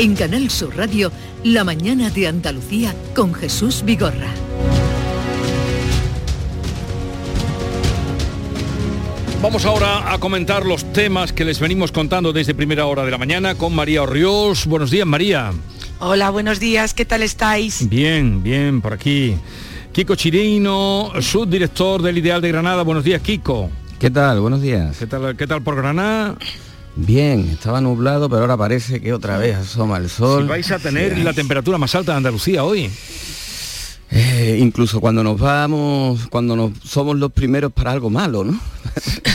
En Canal Sur Radio, la mañana de Andalucía con Jesús Vigorra.
Vamos ahora a comentar los temas que les venimos contando desde primera hora de la mañana con María Orriols. Buenos días, María.
Hola, buenos días, ¿qué tal estáis?
Bien, bien, por aquí. Kiko Chirino, subdirector del Ideal de Granada. Buenos días, Kiko.
¿Qué tal? Buenos días.
¿Qué tal, qué tal por Granada?
Bien, estaba nublado, pero ahora parece que otra vez asoma el sol.
Si vais a tener sí, la temperatura más alta de Andalucía hoy.
Eh, incluso cuando nos vamos, cuando nos somos los primeros para algo malo, ¿no?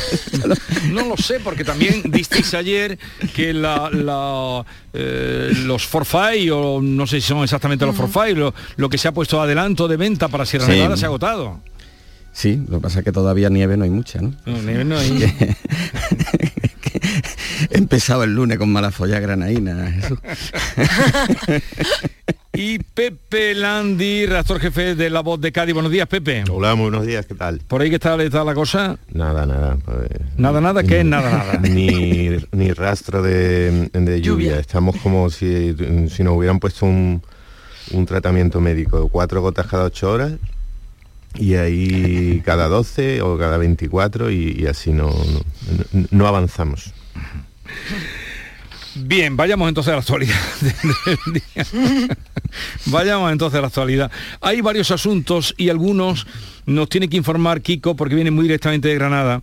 <laughs>
no lo sé, porque también disteis ayer que la, la, eh, los forfait, o no sé si son exactamente los forfait, lo, lo que se ha puesto adelanto de venta para Sierra
Sí.
Nevada se ha agotado.
Sí, lo que pasa es que todavía nieve no hay mucha, ¿no?
No, nieve no hay. <laughs> <laughs> <laughs>
He empezado el lunes con mala folla granaína. Jesús. <laughs>
Y Pepe Landi, redactor jefe de La Voz de Cádiz. Buenos días, Pepe.
Hola, muy buenos días, ¿qué tal?
¿Por ahí que está, está la cosa?
Nada, nada. pues,
Nada, nada, ¿qué es nada, nada? <laughs>
Ni, ni rastro de, de lluvia. Estamos como si, si nos hubieran puesto un, un tratamiento médico, cuatro gotas cada ocho horas y ahí cada 12 o cada 24 y, y así no, no, no avanzamos.
Bien, vayamos entonces a la actualidad del día. Vayamos entonces a la actualidad. Hay varios asuntos y algunos nos tiene que informar Kiko porque viene muy directamente de Granada.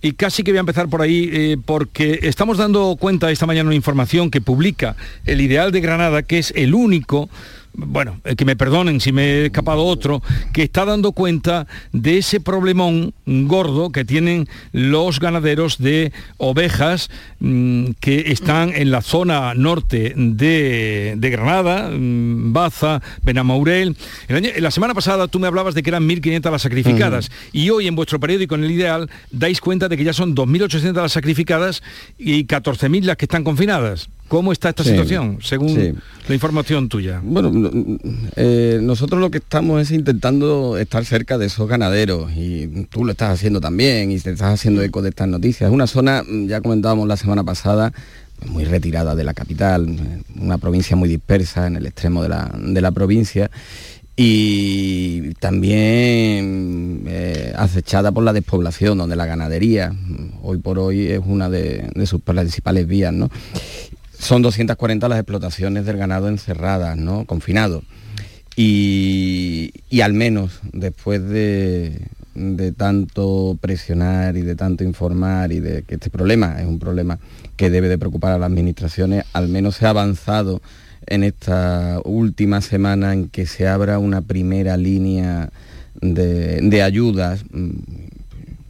Y casi que voy a empezar por ahí eh, porque estamos dando cuenta esta mañana una información que publica el Ideal de Granada, que es el único bueno, eh, que me perdonen si me he escapado otro, que está dando cuenta de ese problemón gordo que tienen los ganaderos de ovejas mm, que están en la zona norte de, de Granada, mm, Baza, Benamaurel. El año- la semana pasada tú me hablabas de que eran 1.500 las sacrificadas y hoy en vuestro periódico, en el Ideal, dais cuenta de que ya son 2.800 las sacrificadas y 14.000 las que están confinadas. ¿Cómo está esta
Sí,
situación, según
sí.
la información tuya?
Bueno, no- eh, nosotros lo que estamos es intentando estar cerca de esos ganaderos y tú lo estás haciendo también y te estás haciendo eco de estas noticias. Es una zona, mm, ya comentábamos la semana pasada, pues, muy retirada de la capital, eh, una provincia muy dispersa en el extremo de la, de la provincia y también eh, acechada por la despoblación, donde la ganadería hoy por hoy es una de, de sus principales vías, ¿no? Son 240 las explotaciones del ganado encerradas, ¿no? Confinados. Y, y al menos después de, de tanto presionar y de tanto informar y de que este problema es un problema que debe de preocupar a las administraciones, al menos se ha avanzado en esta última semana en que se abra una primera línea de, de ayudas mm,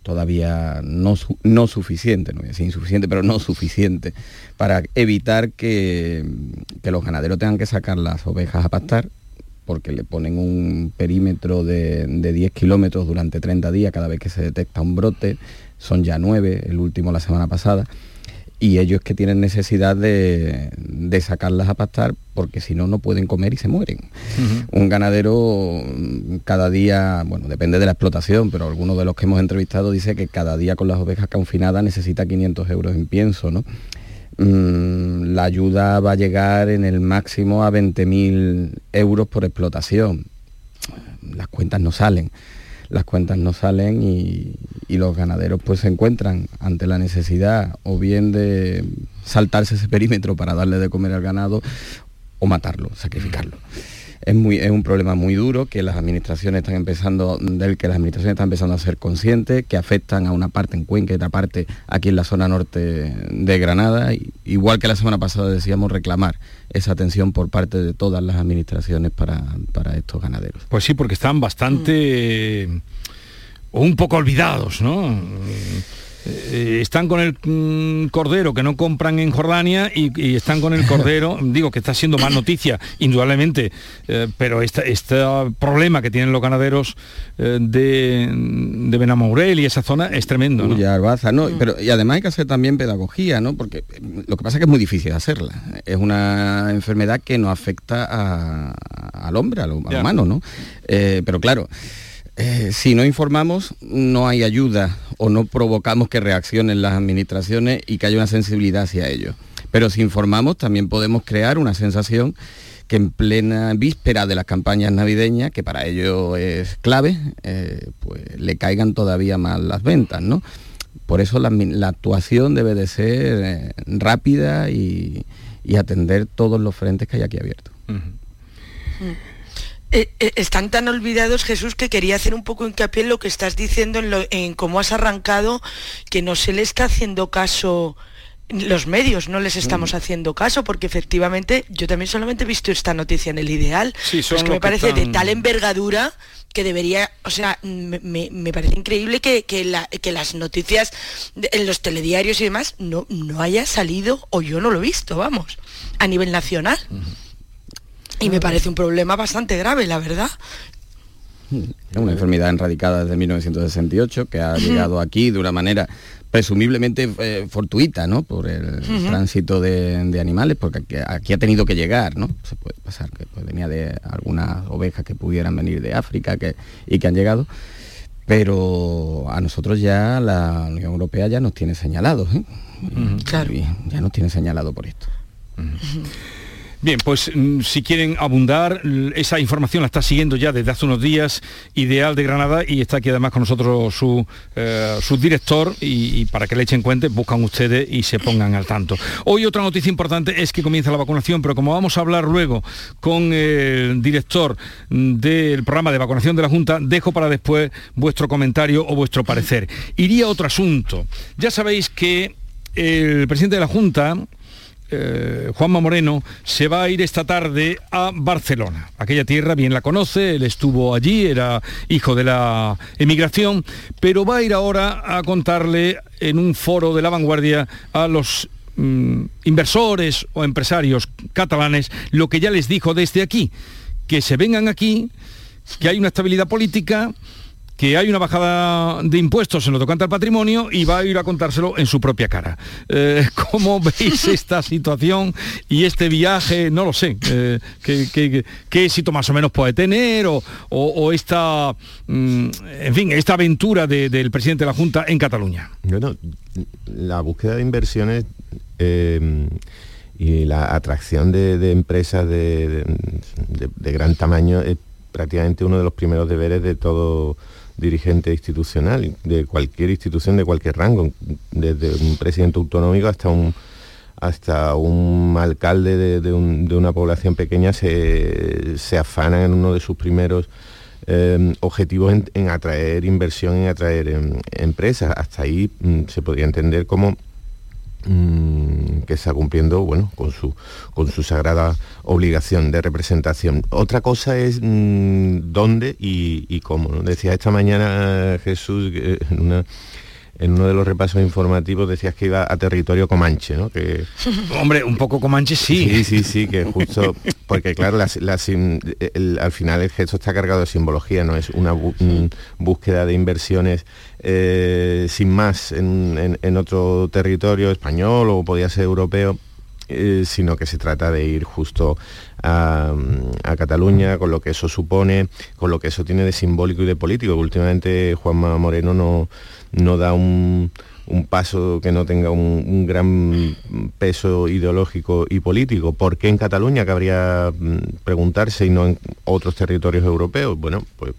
todavía no, no suficiente, no voy a decir insuficiente, pero no suficiente, para evitar que, que los ganaderos tengan que sacar las ovejas a pastar, porque le ponen un perímetro de, de 10 kilómetros durante 30 días cada vez que se detecta un brote, son ya 9, el último la semana pasada, y ellos que tienen necesidad de, de sacarlas a pastar porque si no no pueden comer y se mueren. Un ganadero cada día, bueno, depende de la explotación, pero algunos de los que hemos entrevistado dice que cada día con las ovejas confinadas necesita 500 euros en pienso, ¿no? Mm, la ayuda va a llegar en el máximo a 20.000 euros por explotación. Las cuentas no salen, las cuentas no salen y, los ganaderos pues se encuentran ante la necesidad o bien de saltarse ese perímetro para darle de comer al ganado o matarlo, sacrificarlo. Es, muy, es un problema muy duro que las administraciones están empezando, del que las administraciones están empezando a ser conscientes, que afectan a una parte en Cuenca y otra parte aquí en la zona norte de Granada. Y, igual que la semana pasada decíamos reclamar esa atención por parte de todas las administraciones para, para estos ganaderos.
Pues sí, porque están bastante eh, un poco olvidados, ¿no? Eh, están con el mm, cordero que no compran en Jordania y, y están con el <laughs> cordero, digo que está siendo más noticia, indudablemente, eh, pero este, este problema que tienen los ganaderos eh, de, de Benamourel y esa zona es tremendo, ¿no?
Uy, Arbaza, no, pero y además hay que hacer también pedagogía, ¿no? Porque eh, lo que pasa es que es muy difícil hacerla. Es una enfermedad que no afecta a- al hombre, al, al
Ya.
humano, ¿no? Eh, pero claro, eh, si no informamos, no hay ayuda o no provocamos que reaccionen las administraciones y que haya una sensibilidad hacia ello. Pero si informamos, también podemos crear una sensación que en plena víspera de las campañas navideñas, que para ello es clave, eh, pues le caigan todavía más las ventas, ¿no? Por eso la, actuación debe de ser eh, rápida y, y atender todos los frentes que hay aquí abiertos.
Eh, eh, están tan olvidados, Jesús, que quería hacer un poco hincapié en lo que estás diciendo, en, lo- en cómo has arrancado, que no se le está haciendo caso los medios no les estamos
Mm.
haciendo caso porque efectivamente yo también solamente he visto esta noticia en el ideal.
Sí,
pues que me
que
parece de tal envergadura que debería o sea me, me- me parece increíble que, que la- que las noticias de- en los telediarios y demás no no haya salido o yo no lo he visto vamos a nivel nacional y me parece un problema bastante grave la verdad
Es una enfermedad enradicada desde 1968 que ha llegado aquí de una manera presumiblemente eh, fortuita, ¿no? Por el tránsito de, de animales, porque aquí, aquí ha tenido que llegar, ¿no? Se puede pasar que pues, venía de algunas ovejas que pudieran venir de África que, y que han llegado. Pero a nosotros ya la Unión Europea ya nos tiene señalados, ¿eh? Y Ya nos tiene señalado por esto.
Bien, pues mm, si quieren abundar, esa información la está siguiendo ya desde hace unos días Ideal de Granada y está aquí además con nosotros su, eh, su director y, y para que le echen cuenta, buscan ustedes y se pongan al tanto. Hoy otra noticia importante es que comienza la vacunación, pero como vamos a hablar luego con el director mm, del programa de vacunación de la Junta, dejo para después vuestro comentario o vuestro parecer. Iría a otro asunto. Ya sabéis que el presidente de la Junta, eh, Juanma Moreno se va a ir esta tarde a Barcelona. Aquella tierra bien la conoce, él estuvo allí, era hijo de la emigración, pero va a ir ahora a contarle en un foro de la vanguardia a los mm, inversores o empresarios catalanes lo que ya les dijo desde aquí, que se vengan aquí, que hay una estabilidad política, que hay una bajada de impuestos en lo tocante al patrimonio y va a ir a contárselo en su propia cara. Eh, <laughs> ¿Cómo veis <laughs> esta situación y este viaje? No lo sé. eh, ¿qué, qué- qué éxito más o menos puede tener? O, o- o esta, mm, en fin, esta aventura de- del presidente de la Junta en Cataluña.
Bueno, la búsqueda de inversiones eh, y la atracción de, de empresas de, de- de- de gran tamaño es prácticamente uno de los primeros deberes de todo dirigente institucional, de cualquier institución, de cualquier rango, desde un presidente autonómico hasta un hasta un alcalde de, de un- de una población pequeña se, se afanan en uno de sus primeros eh, objetivos en, atraer inversión, en atraer em, empresas. Hasta ahí mm, se podría entender como que está cumpliendo bueno con su con su sagrada obligación de representación. Otra cosa es mm, dónde y, cómo decía esta mañana Jesús en una en uno de los repasos informativos decías que iba a territorio comanche, ¿no? Que, <laughs>
Hombre, un poco comanche sí.
Sí, sí, sí, que justo, porque claro, la- la sim- el- al final el gesto está cargado de simbología, no es una bu- búsqueda de inversiones eh, sin más en, en- en otro territorio español o podía ser europeo, eh, sino que se trata de ir justo a, Cataluña, con lo que eso supone, con lo que eso tiene de simbólico y de político. Últimamente Juanma Moreno no, no da un, un paso que no tenga un, gran peso ideológico y político. ¿Por qué en Cataluña cabría mm, preguntarse y no en otros territorios europeos? Bueno, pues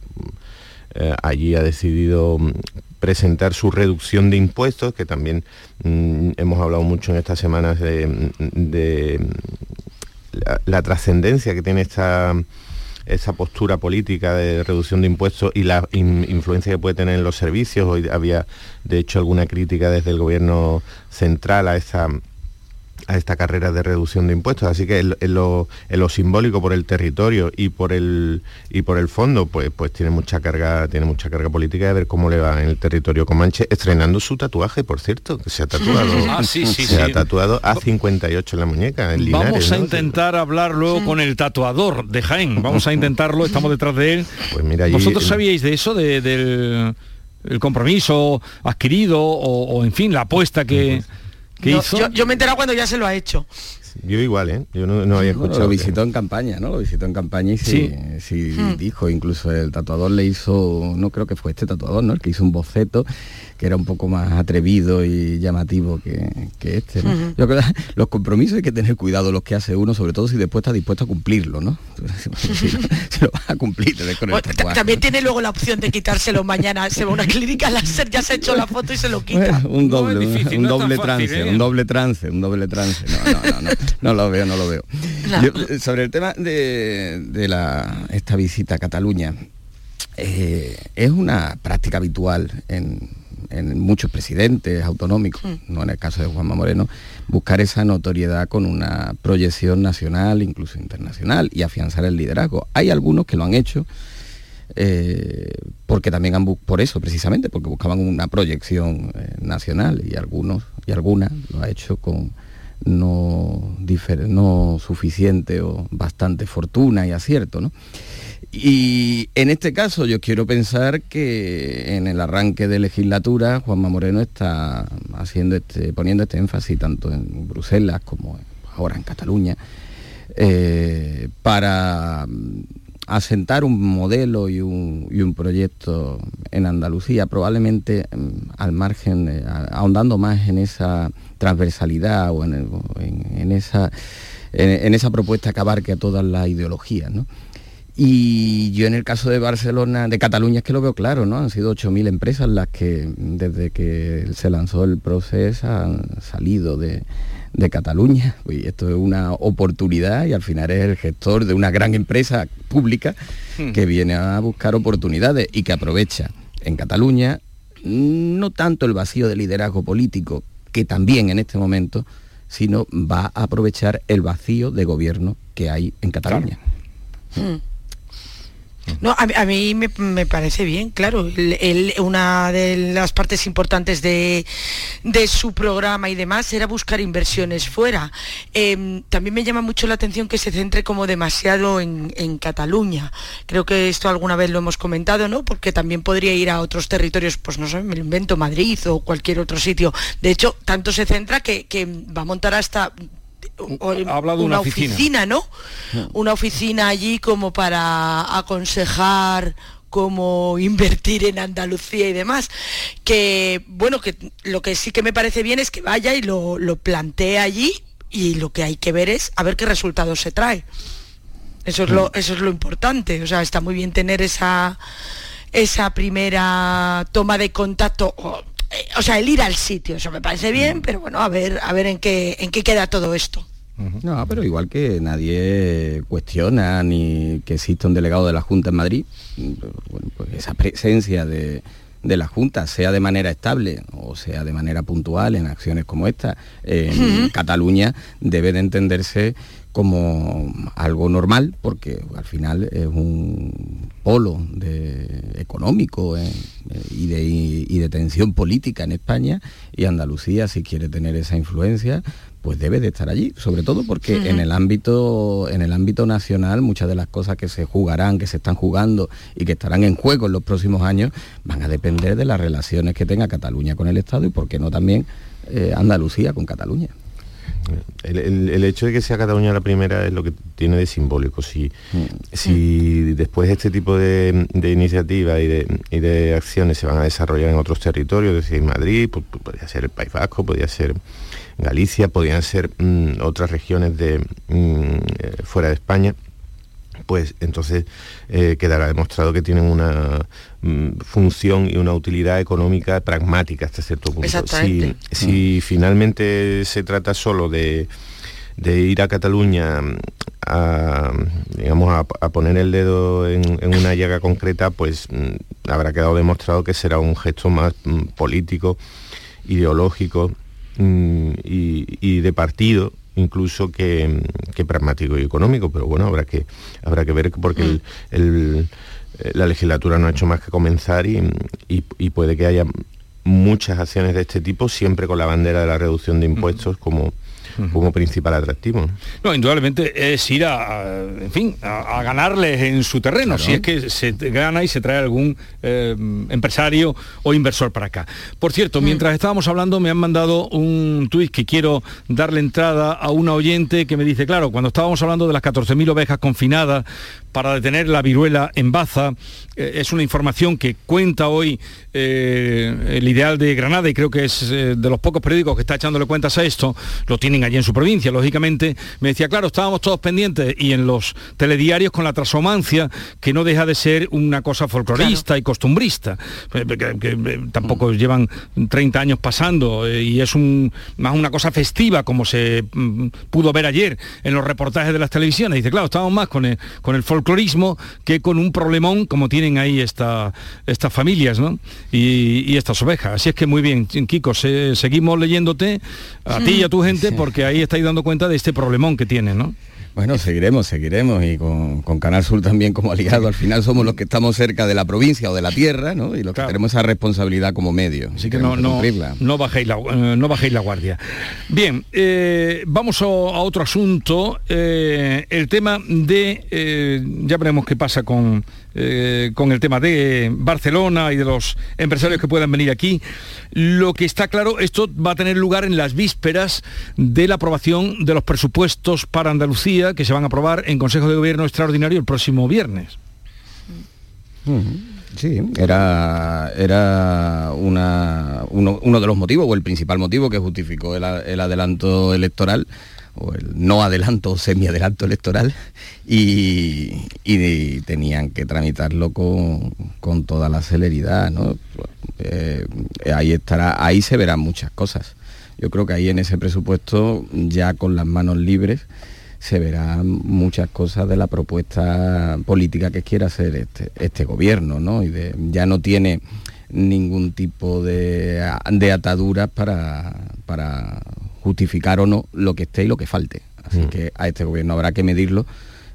eh, allí ha decidido mm, presentar su reducción de impuestos, que también mm, hemos hablado mucho en estas semanas de, de, la, trascendencia que tiene esta esa postura política de reducción de impuestos y la in- influencia que puede tener en los servicios. Hoy había, de hecho, alguna crítica desde el gobierno central a esta a esta carrera de reducción de impuestos. Así que en, en lo, en lo simbólico por el territorio y por el y por el fondo, pues pues tiene mucha carga, tiene mucha carga política de ver cómo le va en el territorio Comanche, estrenando su tatuaje, por cierto, que se ha tatuado. <laughs>
Ah, sí, sí,
se ha tatuado A58 en la muñeca, en Linares.
Vamos a
¿no?
intentar hablar luego con el tatuador de Jaén. Vamos a intentarlo, estamos detrás de él.
Pues mira, allí-
¿Vosotros sabíais de eso, de- del el compromiso adquirido o, o, en fin, la apuesta que, que
No,
hizo?
yo, yo me he enterado cuando ya se lo ha hecho.
Yo igual, ¿eh? Yo no, no había
Bueno,
escuchado.
lo
que-
visitó en campaña, ¿no? Lo visitó en campaña y sí, sí
Hmm.
dijo, incluso el tatuador le hizo, no creo que fue este tatuador, ¿no? El que hizo un boceto que era un poco más atrevido y llamativo que, que este. Yo creo que <laughs> los compromisos hay que tener cuidado los que hace uno, sobre todo si después está dispuesto a cumplirlo, ¿no? <laughs> Si, lo, si lo vas a cumplir, te ves con el
Bueno, ta-
tatuaje.
También tiene luego la opción de quitárselo mañana. Se va a una clínica láser, ya se ha hecho la foto y se lo quita.
Bueno, un doble,
No es difícil,
un
no es tan
doble
fácil,
trance,
¿eh?
un doble trance, un doble trance. No, no, no, no, no lo veo, no lo veo. Yo, eh, sobre el tema de, de la, esta visita a Cataluña, eh, es una práctica habitual en, en muchos presidentes autonómicos,
Mm.
no en el caso de Juanma Moreno, buscar esa notoriedad con una proyección nacional, incluso internacional, y afianzar el liderazgo. Hay algunos que lo han hecho, eh, porque también han por eso precisamente porque buscaban una proyección eh, nacional y algunos y algunas lo ha hecho con no, no suficiente o bastante fortuna y acierto ¿no? y en este caso yo quiero pensar que en el arranque de legislatura Juanma Moreno está haciendo este, poniendo este énfasis tanto en Bruselas como ahora en Cataluña eh, para asentar un modelo y un, y un proyecto en Andalucía, probablemente mm, al margen, eh, ahondando más en esa transversalidad o en, en- esa, en esa propuesta que abarque a todas las ideologías. ¿no? Y yo en el caso de Barcelona, de Cataluña es que lo veo claro, ¿no? Han sido 8.000 empresas las que desde que se lanzó el proceso han salido de, de Cataluña. Y esto es una oportunidad y al final es el gestor de una gran empresa pública que viene a buscar oportunidades y que aprovecha en Cataluña no tanto el vacío de liderazgo político, que también en este momento, sino va a aprovechar el vacío de gobierno que hay en Cataluña.
Mm. No, a, mí- me, parece bien, claro. Una de las partes importantes de, de su programa y demás era buscar inversiones fuera. Em, también me llama mucho la atención que se centre como demasiado en, en Cataluña. Creo que esto alguna vez lo hemos comentado, ¿no? Porque también podría ir a otros territorios, pues no sé, me lo invento, Madrid o cualquier otro sitio. De hecho, tanto se centra que, va a montar hasta
Ha hablado una oficina.
¿no? Una oficina allí como para aconsejar cómo invertir en Andalucía y demás. Que, bueno, que lo que sí que me parece bien es que vaya y lo, lo plantee allí y lo que hay que ver es a ver qué resultados se trae. Eso es lo, eso es lo importante. O sea, está muy bien tener esa, esa primera toma de contacto. O, eh, o sea, el ir al sitio, eso me parece bien, pero bueno, a ver, a ver en qué, en qué queda todo esto.
No, pero igual que nadie cuestiona ni que exista un delegado de la Junta en Madrid, bueno, pues esa presencia de, de la Junta, sea de manera estable o sea de manera puntual en acciones como esta, en. Cataluña debe de entenderse como algo normal porque al final es un polo de- económico eh, y, de, y de tensión política en España y Andalucía si quiere tener esa influencia pues debe de estar allí, sobre todo porque en el ámbito en el ámbito nacional muchas de las cosas que se jugarán, que se están jugando y que estarán en juego en los próximos años van a depender de las relaciones que tenga Cataluña con el Estado y por qué no también eh, Andalucía con Cataluña.
El, el- hecho de que sea Cataluña la primera es lo que tiene de simbólico. Si, si después este tipo de, de iniciativas y de, y de acciones se van a desarrollar en otros territorios, es decir, Madrid, podría ser el País Vasco, podría ser Galicia, podrían ser mm, otras regiones de mm, eh, fuera de España, pues entonces eh, quedará demostrado que tienen una mm, función y una utilidad económica pragmática hasta cierto punto.
Exactamente.
Si, si finalmente se trata solo de, de ir a Cataluña mm, a, digamos, a, a poner el dedo en, en una llaga concreta, pues mm, habrá quedado demostrado que será un gesto más mm, político, ideológico mm, y, y de partido incluso que, que pragmático y económico, pero bueno, habrá que, habrá que ver porque el- el- eh, la legislatura no ha hecho más que comenzar y, y- y puede que haya muchas acciones de este tipo, siempre con la bandera de la reducción de impuestos como, como principal atractivo. ¿no?
No, indudablemente es ir a, en fin, a, a ganarles en su terreno,
Claro.
si es que se gana y se trae algún eh, empresario o inversor para acá. Por cierto, mientras estábamos hablando me han mandado un tuit que quiero darle entrada a una oyente que me dice, claro, cuando estábamos hablando de las 14.000 ovejas confinadas para detener la viruela en Baza, eh, es una información que cuenta hoy eh, el ideal de Granada y creo que es eh, de los pocos periódicos que está echándole cuentas a esto, lo tienen allí en su provincia, lógicamente, me decía, claro, estábamos todos pendientes y en los telediarios con la transhumancia, que no deja de ser una cosa folclorista y costumbrista, eh, que, eh, tampoco mm. llevan 30 años pasando y es un, más una cosa festiva, como se mm, pudo ver ayer en los reportajes de las televisiones. Dice, claro, estábamos más con el, con el folclorismo que con un problemón como tienen ahí esta, estas familias ¿no? y, estas ovejas. Así es que muy bien, Kiko, seguimos leyéndote a ti y a tu gente porque ahí estáis dando cuenta de este problemón que tienen, ¿no?
Bueno, seguiremos, seguiremos y con, Canal Sur también como aliado. Al final somos los que estamos cerca de la provincia o de la tierra, ¿no? Y los que tenemos esa responsabilidad como medio.
Así que no, no, no, bajéis la, eh, no bajéis la guardia. Bien, eh, vamos a, otro asunto. Eh, el tema de, ya veremos qué pasa con con el tema de Barcelona y de los empresarios que puedan venir aquí. Lo que está claro, esto va a tener lugar en las vísperas de la aprobación de los presupuestos para Andalucía que se van a aprobar en Consejo de Gobierno Extraordinario el próximo viernes.
Sí, era, era una, uno, de los motivos, o el principal motivo que justificó el adelanto electoral o el no adelanto o semi-adelanto electoral y, tenían que tramitarlo con, toda la celeridad. ¿no? Eh, ahí, estará, ahí se verán muchas cosas. Yo creo que ahí en ese presupuesto, ya con las manos libres, se verán muchas cosas de la propuesta política que quiere hacer este, este gobierno, ¿no? Y ya no tiene ningún tipo de, de ataduras para, para justificar o no lo que esté y lo que falte. Así mm. que a este gobierno habrá que medirlo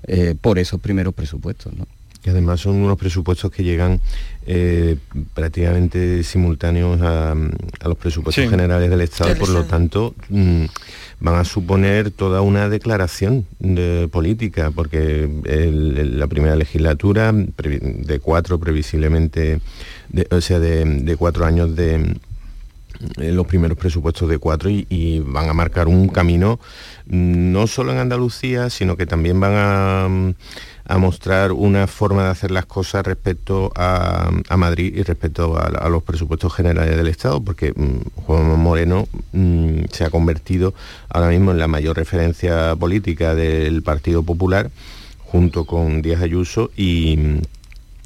eh, por esos primeros presupuestos. ¿no?
Y además son unos presupuestos que llegan eh, prácticamente simultáneos a, los presupuestos generales del Estado, por lo tanto mm, van a suponer toda una declaración de política, porque la primera legislatura de cuatro previsiblemente, o sea, de cuatro años de los primeros presupuestos de cuatro y, van a marcar un camino mm, no solo en Andalucía, sino que también van a, mm, mostrar una forma de hacer las cosas respecto a, Madrid y respecto a, los presupuestos generales del Estado, porque mm, Juan Moreno se ha convertido ahora mismo en la mayor referencia política del Partido Popular, junto con Díaz Ayuso y,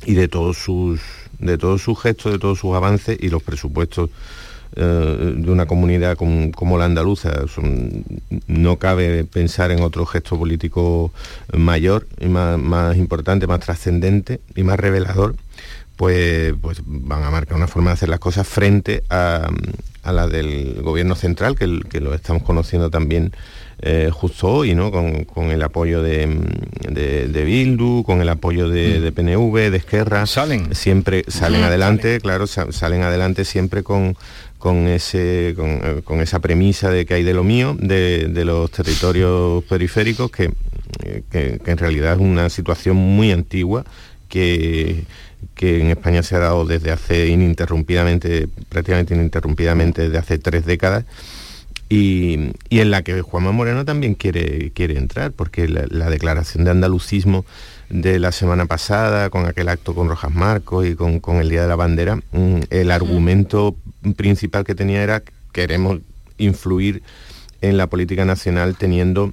de todos sus de todos sus gestos, de todos sus avances y los presupuestos de una comunidad como, la andaluza. no cabe pensar en otro gesto político mayor y más, importante, más trascendente y más revelador, pues, pues van a marcar una forma de hacer las cosas frente a, la del gobierno central, que, lo estamos conociendo también eh, justo hoy, ¿no? Con, el apoyo de, de, Bildu, con el apoyo de, mm. PNV, de Esquerra.
Salen.
Siempre salen adelante, claro, salen adelante siempre con, con, ese, eh, con, esa premisa de que hay de lo mío, de, los territorios periféricos, que, que, en realidad es una situación muy antigua que, que en España se ha dado desde hace ininterrumpidamente, prácticamente ininterrumpidamente desde hace tres décadas. Y, en la que Juanma Moreno también quiere, quiere entrar, porque la, declaración de andalucismo de la semana pasada, con aquel acto con Rojas Marcos y con, con el Día de la Bandera, mm, el argumento principal que tenía era queremos influir en la política nacional teniendo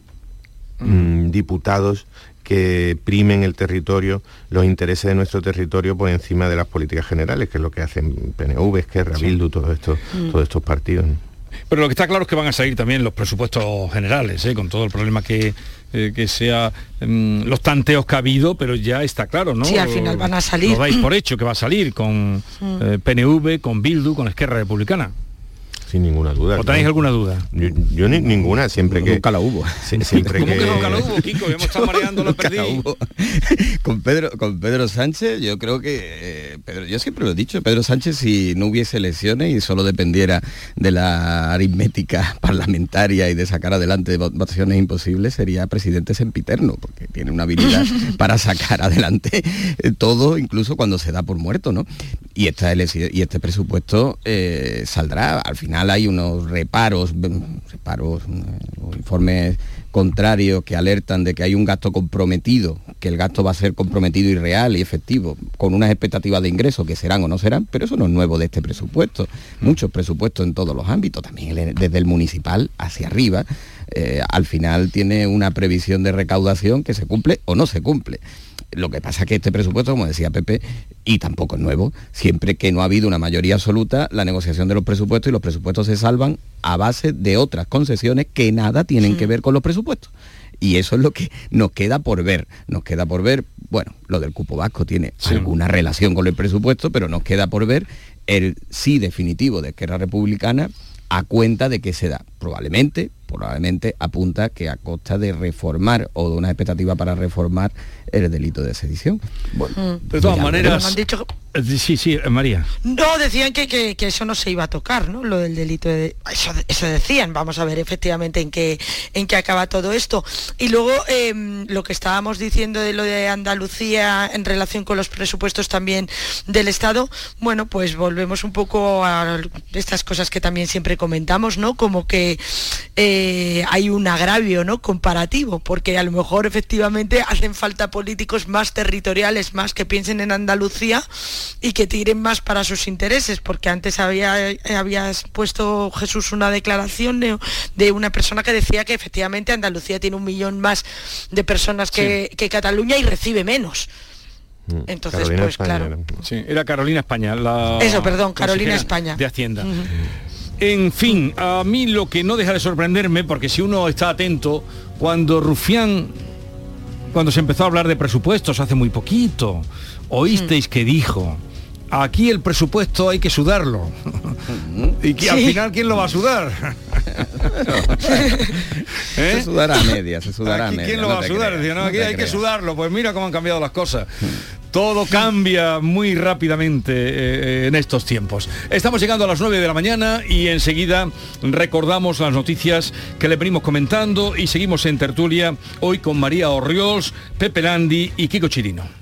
mm, diputados que primen el territorio, los intereses de nuestro territorio por encima de las políticas generales, que es lo que hacen PNV, Esquerra, Bildu, todos estos, mm. todos estos partidos.
Pero lo que está claro es que van a salir también los presupuestos generales, ¿eh? con todo el problema que, eh, que sea mm, los tanteos que ha habido, pero ya está claro, ¿no?
Sí, al final van a salir.
Lo dais por hecho que va a salir con eh, PNV, con Bildu, con Esquerra Republicana
sin ninguna duda.
¿O tenéis alguna duda?
Yo, ninguna, siempre que...
Nunca la hubo.
siempre ¿Cómo que... nunca la hubo, Kiko? <laughs> Hemos estado mareando la <laughs>
con, Pedro, con Pedro Sánchez, yo creo que... Eh, Pedro, yo siempre lo he dicho, Pedro Sánchez, si no hubiese elecciones y solo dependiera de la aritmética <laughs> parlamentaria y de sacar adelante votaciones imposibles, sería presidente sempiterno, porque tiene una habilidad para sacar adelante todo, incluso cuando se da por muerto, ¿no? Y, esta y este presupuesto eh, saldrá al final hay unos reparos, reparos o informes contrarios que alertan de que hay un gasto comprometido, que el gasto va a ser comprometido y real y efectivo, con unas expectativas de ingresos que serán o no serán, pero eso no es nuevo de este presupuesto. Muchos presupuestos en todos los ámbitos, también desde el municipal hacia arriba, eh, al final tiene una previsión de recaudación que se cumple o no se cumple. Lo que pasa es que este presupuesto, como decía Pepe, y tampoco es nuevo, siempre que no ha habido una mayoría absoluta, la negociación de los presupuestos y los presupuestos se salvan a base de otras concesiones que nada tienen que ver con los presupuestos. Y eso es lo que nos queda por ver. Nos queda por ver, bueno, lo del cupo vasco tiene alguna relación con el presupuesto, pero nos queda por ver el sí definitivo de Esquerra Republicana a cuenta de que se da. Probablemente, probablemente apunta que a costa de reformar o de una expectativa para reformar el delito de sedición. Bueno,
De todas maneras,
han dicho-
Sí, sí, eh, María.
No, decían que, que- que eso no se iba a tocar, ¿no? Lo del delito de... Eso, eso decían, vamos a ver efectivamente en qué, en qué acaba todo esto. Y luego em, lo que estábamos diciendo de lo de Andalucía en relación con los presupuestos también del Estado, bueno, pues volvemos un poco a estas cosas que también siempre comentamos, ¿no? Como que eh, hay un agravio, ¿no? Comparativo, porque a lo mejor efectivamente hacen falta políticos más territoriales, más que piensen en Andalucía y que tiren más para sus intereses, porque antes había, eh, habías puesto Jesús una declaración de, de una persona que decía que efectivamente Andalucía tiene un millón más de personas que, que Cataluña y recibe menos. Entonces,
Carolina
pues
España
claro.
era. Sí, era Carolina España. La
Eso, perdón, Carolina España.
De Hacienda. En fin, a mí lo que no deja de sorprenderme, porque si uno está atento, cuando Rufián, cuando se empezó a hablar de presupuestos hace muy poquito, oísteis que dijo, aquí el presupuesto hay que sudarlo. <laughs> y que al
Sí.
final, ¿quién lo va a sudar? <laughs> ¿Eh?
Se sudará a media, se sudará a media.
¿Quién lo
no
va a sudar?
creas,
no, aquí hay que sudarlo. Pues mira cómo han cambiado las cosas. Todo cambia muy rápidamente eh, en estos tiempos. Estamos llegando a las 9 de la mañana y enseguida recordamos las noticias que le venimos comentando y seguimos en tertulia hoy con María Orriols, Pepe Landi y Kiko Chirino.